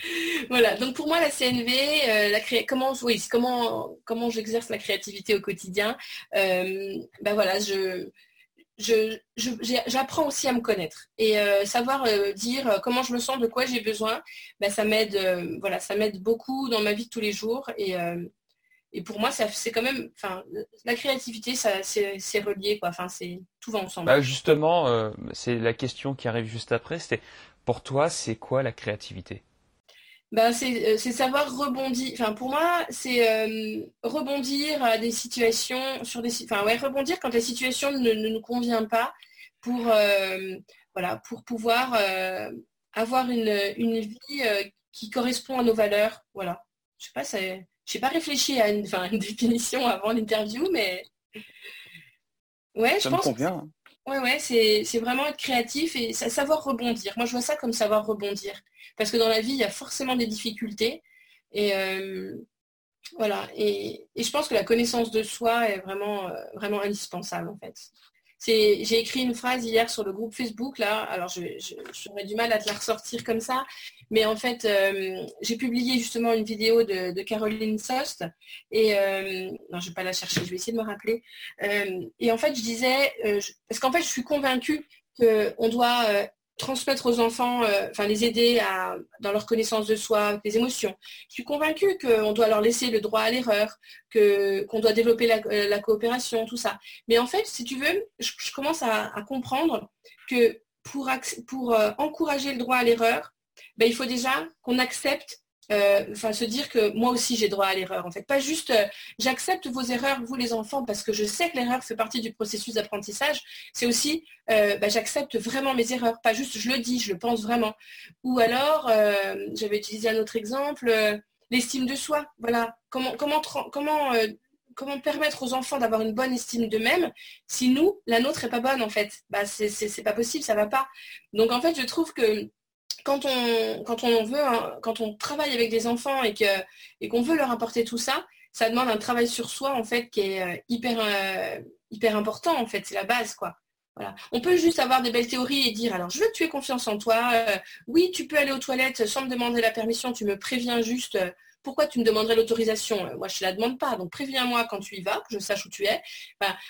voilà, donc pour moi la CNV, euh, la comment, oui, comment, comment j'exerce la créativité au quotidien, euh, ben voilà, je, j'apprends aussi à me connaître et euh, savoir dire comment je me sens, de quoi j'ai besoin, ben, ça m'aide, voilà, ça m'aide beaucoup dans ma vie de tous les jours et, et pour moi c'est quand même, enfin, la créativité, ça, c'est relié quoi, enfin, c'est tout va ensemble. Bah justement, c'est la question qui arrive juste après, c'était pour toi, c'est quoi la créativité? Ben, c'est savoir rebondir. Enfin, pour moi, c'est euh, rebondir à des situations, sur des, enfin, ouais, rebondir quand la situation ne, nous convient pas pour, euh, voilà, pour pouvoir euh, avoir une, une vie qui correspond à nos valeurs. Voilà. Je sais pas, je n'ai pas réfléchi à une, une définition avant l'interview, mais ouais, je pense. convient. Ouais, ouais, c'est vraiment être créatif et savoir rebondir. Moi, je vois ça comme savoir rebondir. Parce que dans la vie, il y a forcément des difficultés. Et euh, voilà. Et, je pense que la connaissance de soi est vraiment, euh, vraiment indispensable, en fait. J'ai écrit une phrase hier sur le groupe Facebook, là. Alors, j'aurais du mal à te la ressortir comme ça. Mais en fait, euh, j'ai publié justement une vidéo de, Caroline Sost. Et euh, non, je ne vais pas la chercher, je vais essayer de me rappeler. Euh, et en fait, je disais, parce qu'en fait, je suis convaincue qu'on doit transmettre aux enfants, enfin les aider dans leur connaissance de soi, des émotions. Je suis convaincue qu'on doit leur laisser le droit à l'erreur, qu'on doit développer la, coopération, tout ça. Mais en fait, si tu veux, je, commence à, comprendre que pour, pour encourager le droit à l'erreur, ben, il faut déjà qu'on accepte, euh, enfin se dire que moi aussi j'ai droit à l'erreur en fait. Pas juste euh, j'accepte vos erreurs, vous les enfants, parce que je sais que l'erreur fait partie du processus d'apprentissage. C'est aussi euh, ben, j'accepte vraiment mes erreurs, pas juste je le dis, je le pense vraiment. Ou alors, j'avais utilisé un autre exemple, l'estime de soi. Voilà, comment, comment, comment comment permettre aux enfants d'avoir une bonne estime d'eux-mêmes si nous, la nôtre n'est pas bonne en fait? Bah, C'est pas possible, ça va pas. Donc en fait, je trouve que quand on, quand on travaille avec des enfants et qu'on veut leur apporter tout ça, ça demande un travail sur soi en fait qui est euh, hyper euh, hyper important en fait, c'est la base quoi. On peut juste avoir des belles théories et dire alors je veux que tu aies confiance en toi. Euh, oui, tu peux aller aux toilettes sans me demander la permission, tu me préviens juste. pourquoi tu me demanderais l'autorisation Moi, je ne la demande pas. Donc, préviens-moi quand tu y vas, que je sache où tu es.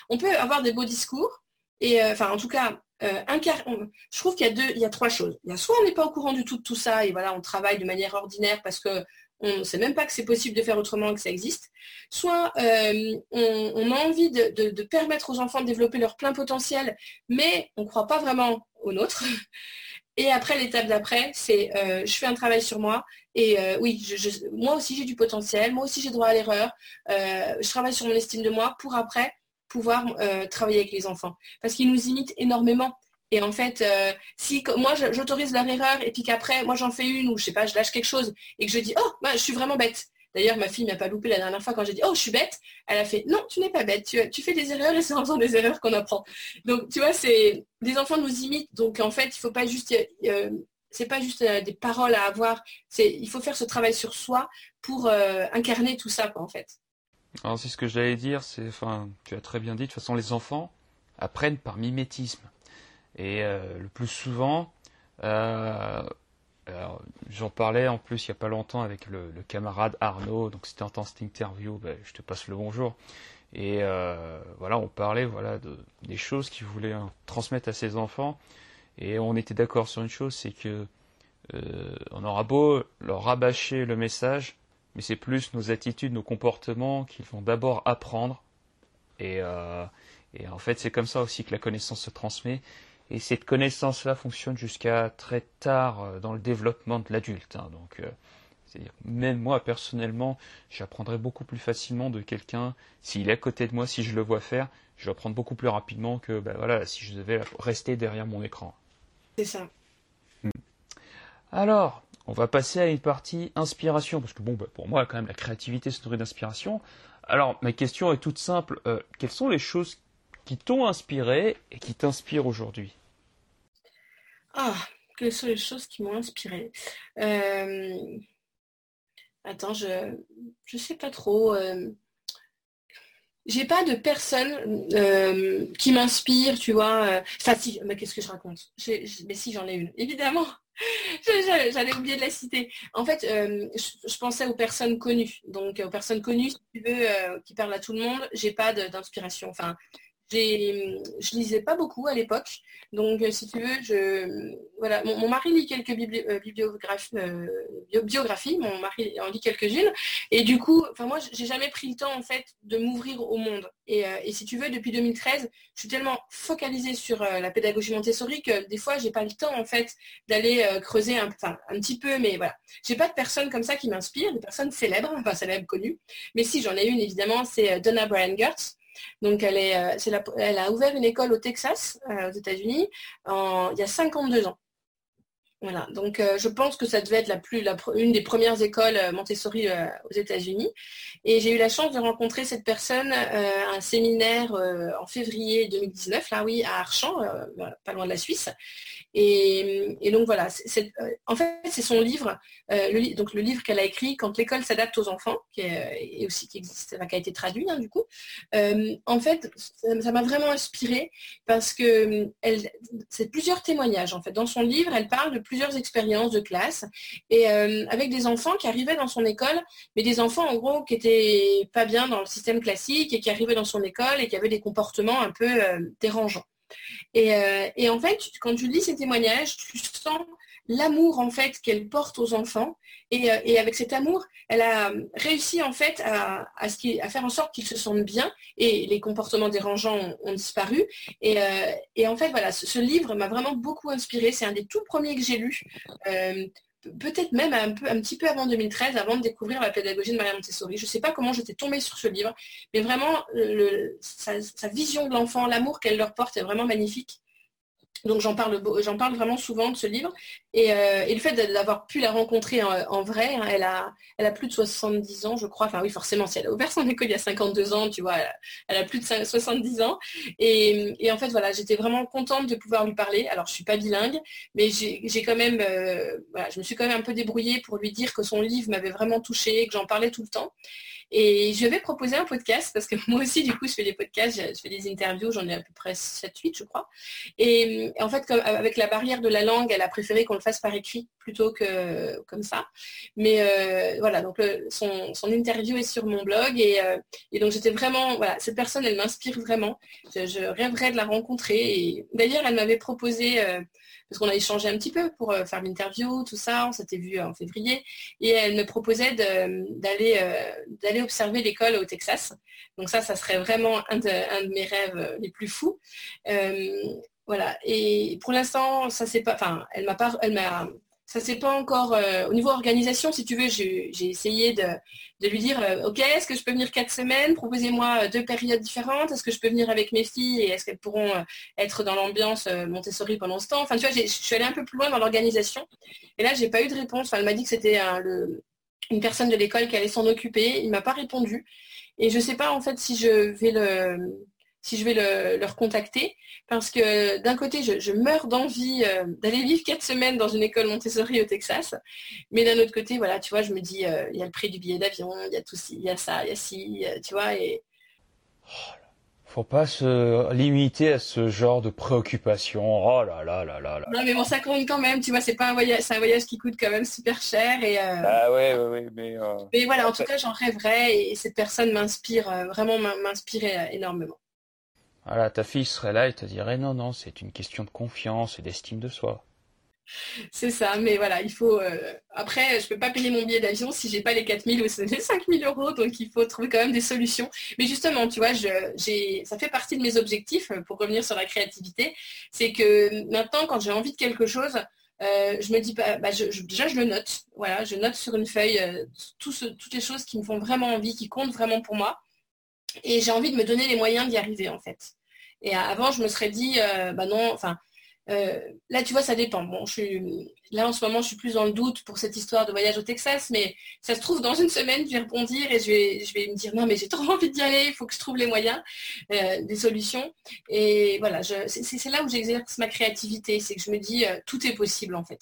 on peut avoir des beaux discours, Et enfin, en tout cas, je trouve qu'il y a deux, il y a trois choses. Il y a soit on n'est pas au courant du tout de tout ça et voilà, on travaille de manière ordinaire parce que on ne sait même pas que c'est possible de faire autrement, que ça existe. Soit on, a envie de, permettre aux enfants de développer leur plein potentiel, mais on ne croit pas vraiment au nôtre. Et après, l'étape d'après, c'est je fais un travail sur moi. Et oui, moi aussi j'ai du potentiel, moi aussi j'ai droit à l'erreur. je travaille sur mon estime de moi pour après pouvoir euh, travailler avec les enfants. Parce qu'ils nous imitent énormément. Et en fait, euh, si moi j'autorise leur erreur et puis qu'après moi j'en fais une ou je sais pas, je lâche quelque chose et que je dis oh bah, je suis vraiment bête. D'ailleurs ma fille m'a pas loupé la dernière fois quand j'ai dit oh je suis bête, elle a fait non tu n'es pas bête, tu, fais des erreurs et c'est en faisant des erreurs qu'on apprend. Donc tu vois c'est des enfants nous imitent donc en fait il faut pas juste euh, c'est pas juste des paroles à avoir, c'est il faut faire ce travail sur soi pour incarner tout ça quoi en fait. Alors c'est ce que j'allais dire, c'est, enfin, tu as très bien dit, de toute façon les enfants apprennent par mimétisme. Et euh, le plus souvent, euh, j'en parlais en plus il n'y a pas longtemps avec le, camarade Arnaud, donc c'était un temps cette interview, ben, je te passe le bonjour. Et euh, voilà, on parlait voilà de, des choses qu'il voulait hein, transmettre à ses enfants. Et on était d'accord sur une chose, c'est que on aura beau leur rabâcher le message, mais c'est plus nos attitudes, nos comportements qu'ils vont d'abord apprendre. Euh, et, en fait, c'est comme ça aussi que la connaissance se transmet. Et cette connaissance-là fonctionne jusqu'à très tard euh, dans le développement de l'adulte. Hein. Donc, euh, même moi personnellement, j'apprendrai beaucoup plus facilement de quelqu'un s'il est à côté de moi, si je le vois faire, je vais apprendre beaucoup plus rapidement que ben voilà, si je devais rester derrière mon écran. C'est ça. Alors, on va passer à une partie inspiration, parce que bon, bah, pour moi, quand même, la créativité se nourrit d'inspiration. Alors, ma question est toute simple. Euh, quelles sont les choses qui t'ont inspiré et qui t'inspirent aujourd'hui? Ah, quelles sont les choses qui m'ont inspiré? Euh, Attends, je ne sais pas trop. Euh, j'ai pas de personne qui m'inspire, tu vois. Enfin, si, mais qu'est-ce que je raconte? Mais si, j'en ai une, évidemment. J'allais oublier de la citer. En fait, euh, je, pensais aux personnes connues. Donc, aux personnes connues, si tu veux, euh, qui parlent à tout le monde, j'ai pas d'inspiration. Enfin, je lisais pas beaucoup à l'époque. Donc, euh, si tu veux, voilà, mon, mari lit quelques euh, euh, biographies, mon mari en lit quelques-unes. Et du coup, enfin, moi, j'ai jamais pris le temps, en fait, de m'ouvrir au monde. Et, si tu veux, depuis 2013, je suis tellement focalisée sur la pédagogie Montessori que des fois, j'ai pas le temps, en fait, d'aller creuser un, un petit peu, mais voilà. J'ai pas de personnes comme ça qui m'inspirent, des personnes célèbres, enfin célèbres connues. Mais si, j'en ai une, évidemment, c'est Donna Brian Gertz. Donc elle, euh, elle a ouvert une école au Texas, euh, aux États-Unis, il y a 52 ans. Voilà, donc euh, je pense que ça devait être la plus, une des premières écoles Montessori aux États-Unis. Et j'ai eu la chance de rencontrer cette personne à un séminaire en février 2019, là oui, à Archamps, pas loin de la Suisse. Et, donc voilà, euh, en fait c'est son livre, euh, le, donc le livre qu'elle a écrit quand l'école s'adapte aux enfants, qui est, aussi qui existe, qui a été traduit hein, du coup. Euh, en fait, ça m'a vraiment inspiré parce que c'est plusieurs témoignages en fait. Dans son livre, elle parle de expériences de classe et avec des enfants qui arrivaient dans son école, mais des enfants en gros qui étaient pas bien dans le système classique et qui arrivaient dans son école et qui avaient des comportements un peu dérangeants. Euh, et, en fait, quand tu lis ces témoignages, tu sens l'amour en fait qu'elle porte aux enfants. Et, euh, avec cet amour, elle a réussi en fait à, faire en sorte qu'ils se sentent bien et les comportements dérangeants ont, disparu. Euh, et, en fait, voilà, ce, livre m'a vraiment beaucoup inspiré. C'est un des tout premiers que j'ai lu peut-être même un petit peu avant 2013, avant de découvrir la pédagogie de Maria Montessori. Je ne sais pas comment j'étais tombée sur ce livre, mais vraiment, sa, vision de l'enfant, l'amour qu'elle leur porte est vraiment magnifique. Donc j'en parle, j'en parle vraiment souvent de ce livre. Et, euh, le fait d'avoir pu la rencontrer en, vrai, hein, elle, a, elle a plus de 70 ans, je crois. Enfin oui, forcément, si elle a ouvert son école il y a 52 ans, tu vois, elle a, plus de 70 ans. Et, en fait, voilà, j'étais vraiment contente de pouvoir lui parler. Alors, je suis pas bilingue, mais j'ai quand même, euh, je me suis quand même un peu débrouillée pour lui dire que son livre m'avait vraiment touchée, que j'en parlais tout le temps. Et je vais proposer un podcast parce que moi aussi, du coup, je fais des podcasts, je fais des interviews, j'en ai à peu près 7-8, je crois. Et, en fait, comme, avec la barrière de la langue, elle a préféré qu'on le fasse par écrit plutôt que comme ça. Mais euh, voilà, donc son, interview est sur mon blog et, et donc j'étais vraiment, voilà, cette personne, elle m'inspire vraiment. Je, rêverais de la rencontrer. Et d'ailleurs, elle m'avait proposé parce qu'on a échangé un petit peu pour euh, faire l'interview, tout ça, on s'était vu en février, et elle me proposait d'aller euh, d'aller observer l'école au Texas. Donc ça, ça serait vraiment un de, mes rêves les plus fous. Euh, voilà. Et pour l'instant, ça c'est pas. Enfin, elle m'a pas. Elle m'a ça c'est pas encore euh, au niveau organisation si tu veux j'ai essayé de, lui dire euh, ok est-ce que je peux venir quatre semaines? Proposez-moi euh, deux périodes différentes. Est-ce que je peux venir avec mes filles et est-ce qu'elles pourront être dans l'ambiance Montessori pendant ce temps? Enfin tu vois je suis allée un peu plus loin dans l'organisation et là j'ai pas eu de réponse. Elle m'a dit que c'était une personne de l'école qui allait s'en occuper. Il m'a pas répondu et je sais pas en fait si je vais le si je vais le, leur contacter, parce que d'un côté, je, meurs d'envie euh, d'aller vivre quatre semaines dans une école Montessori au Texas, mais d'un autre côté, voilà, tu vois, je me dis, euh, il y a le prix du billet d'avion, il y a tout il y a ça, il y a ci, euh, tu vois, et... Faut pas se limiter à ce genre de préoccupation. Oh là là là là là. Non mais bon, ça compte quand même, tu vois, c'est pas un voyage, c'est un voyage qui coûte quand même super cher et. Ah ouais, ouais, ouais mais. Mais voilà, en tout cas, j'en rêverais et cette personne m'inspire vraiment m'inspirait énormément. Voilà, ta fille serait là et te dirait non, non, c'est une question de confiance et d'estime de soi. C'est ça, mais voilà, il faut. Euh, après, je peux pas payer mon billet d'avion si j'ai pas les 4000 ou les 5000 euros, donc il faut trouver quand même des solutions. Mais justement, tu vois, ça fait partie de mes objectifs euh, pour revenir sur la créativité. C'est que maintenant, quand j'ai envie de quelque chose, euh, je me dis pas, bah, déjà je le note. Voilà, je note sur une feuille toutes les choses qui me font vraiment envie, qui comptent vraiment pour moi. Et j'ai envie de me donner les moyens d'y arriver en fait. Et avant, je me serais dit, euh, bah non, enfin, euh, là, tu vois, ça dépend. Bon, je suis, là, en ce moment, je suis plus dans le doute pour cette histoire de voyage au Texas, mais ça se trouve, dans une semaine, je vais répondre et je vais, me dire, non, mais j'ai trop envie d'y aller, il faut que je trouve les moyens, euh, des solutions. Et voilà, c'est là où j'exerce ma créativité, c'est que je me dis, tout est possible, en fait.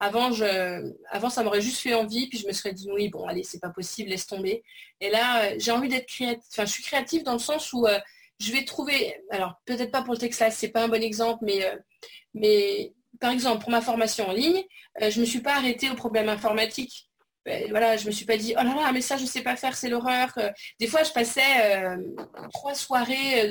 Avant, ça m'aurait juste fait envie, puis je me serais dit oui, bon, allez, c'est pas possible, laisse tomber. Et là, euh, j'ai envie d'être créative. Enfin, je suis créative dans le sens où euh, je vais trouver, alors peut-être pas pour le Texas, c'est pas un bon exemple, mais, euh, mais par exemple, pour ma formation en ligne, je ne me suis pas arrêtée au problème informatique. Ben, voilà, je me suis pas dit oh là là mais ça je sais pas faire c'est l'horreur. Des fois je passais trois soirées,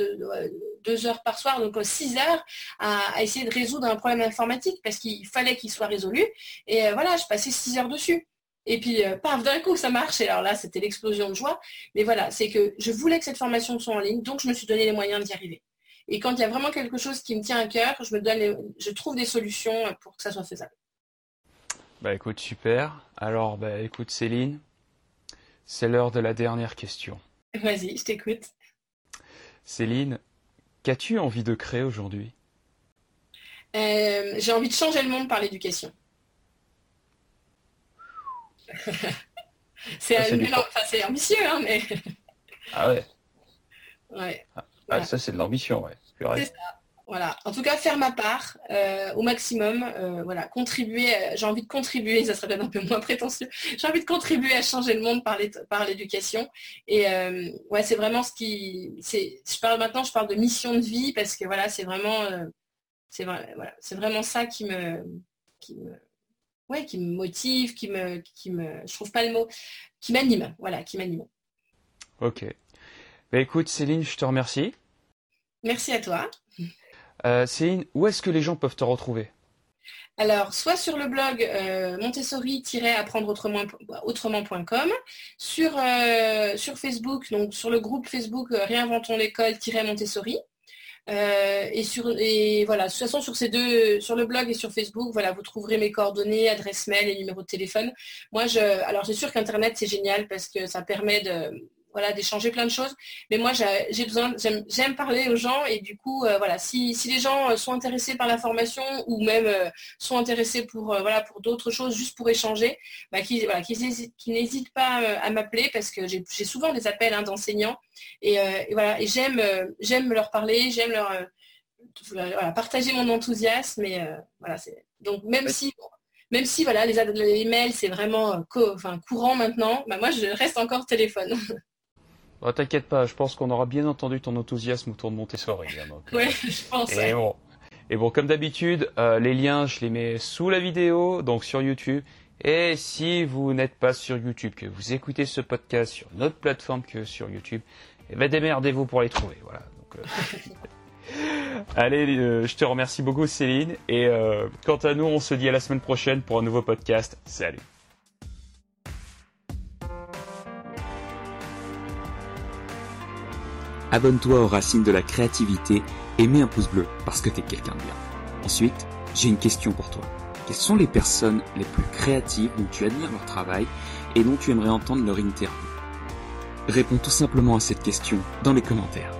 deux heures par soir, donc six heures à, essayer de résoudre un problème informatique parce qu'il fallait qu'il soit résolu. Et voilà, je passais six heures dessus. Et puis, paf, d'un coup, ça marche. Et alors là, c'était l'explosion de joie. Mais voilà, c'est que je voulais que cette formation soit en ligne, donc je me suis donné les moyens d'y arriver. Et quand il y a vraiment quelque chose qui me tient à cœur, je, me donne je trouve des solutions pour que ça soit faisable. Bah écoute, super. Alors, bah écoute Céline, c'est l'heure de la dernière question. Vas-y, je t'écoute. Céline, qu'as-tu envie de créer aujourd'hui? Euh, J'ai envie de changer le monde par l'éducation. c'est ambitieux, hein, mais... Ah ouais Ouais. Ah, ça, c'est de l'ambition, ouais. C'est ça. Voilà. En tout cas, faire ma part euh, au maximum. Euh, voilà, contribuer. Euh, j'ai envie de contribuer. Ça serait peut-être un peu moins prétentieux. J'ai envie de contribuer à changer le monde par l'éducation. Et ouais, c'est vraiment ce qui. Je parle maintenant. Je parle de mission de vie parce que voilà, c'est vraiment. c'est voilà, vraiment ça qui me, qui me, ouais, qui me motive, qui me, qui me. Je trouve pas le mot. Qui m'anime. Voilà, qui m'anime. Ok. Bah, écoute, Céline, je te remercie. Merci à toi. Euh, Céline, où est-ce que les gens peuvent te retrouver? Alors, soit sur le blog euh, montessori-apprendre autrement.com, sur, euh, sur Facebook, donc sur le groupe Facebook Réinventons l'école-Montessori. et sur voilà, de toute façon sur ces deux, sur le blog et sur Facebook, voilà, vous trouverez mes coordonnées, adresse mail et numéro de téléphone. Moi, je, alors c'est sûr qu'Internet c'est génial parce que ça permet de, voilà, d'échanger plein de choses. Mais moi, j'ai besoin, j'aime parler aux gens et du coup, euh, voilà, si, les gens euh, sont intéressés par la formation ou même euh, sont intéressés pour, voilà, pour d'autres choses, juste pour échanger, bah, qui, voilà, n'hésitent pas à m'appeler parce que j'ai souvent des appels hein, d'enseignants et, voilà, et j'aime, leur parler, j'aime leur partager mon enthousiasme. Et voilà, donc même si même si voilà, les, les mails c'est vraiment enfin, courant maintenant, bah, moi je reste encore téléphone. Oh, T'inquiète pas, je pense qu'on aura bien entendu ton enthousiasme autour de Montessori. Hein, donc, Ouais, je pense. Et bon, et bon, comme d'habitude, euh, les liens, je les mets sous la vidéo, donc sur YouTube. Et si vous n'êtes pas sur YouTube, que vous écoutez ce podcast sur notre plateforme que sur YouTube, eh ben démerdez-vous pour les trouver. Voilà. Donc, euh, Allez, euh, je te remercie beaucoup Céline. Et euh, quant à nous, on se dit à la semaine prochaine pour un nouveau podcast. Salut. Abonne-toi aux racines de la créativité et mets un pouce bleu parce que t'es quelqu'un de bien. Ensuite, j'ai une question pour toi. Quelles sont les personnes les plus créatives dont tu admires leur travail et dont tu aimerais entendre leur interview? Réponds tout simplement à cette question dans les commentaires.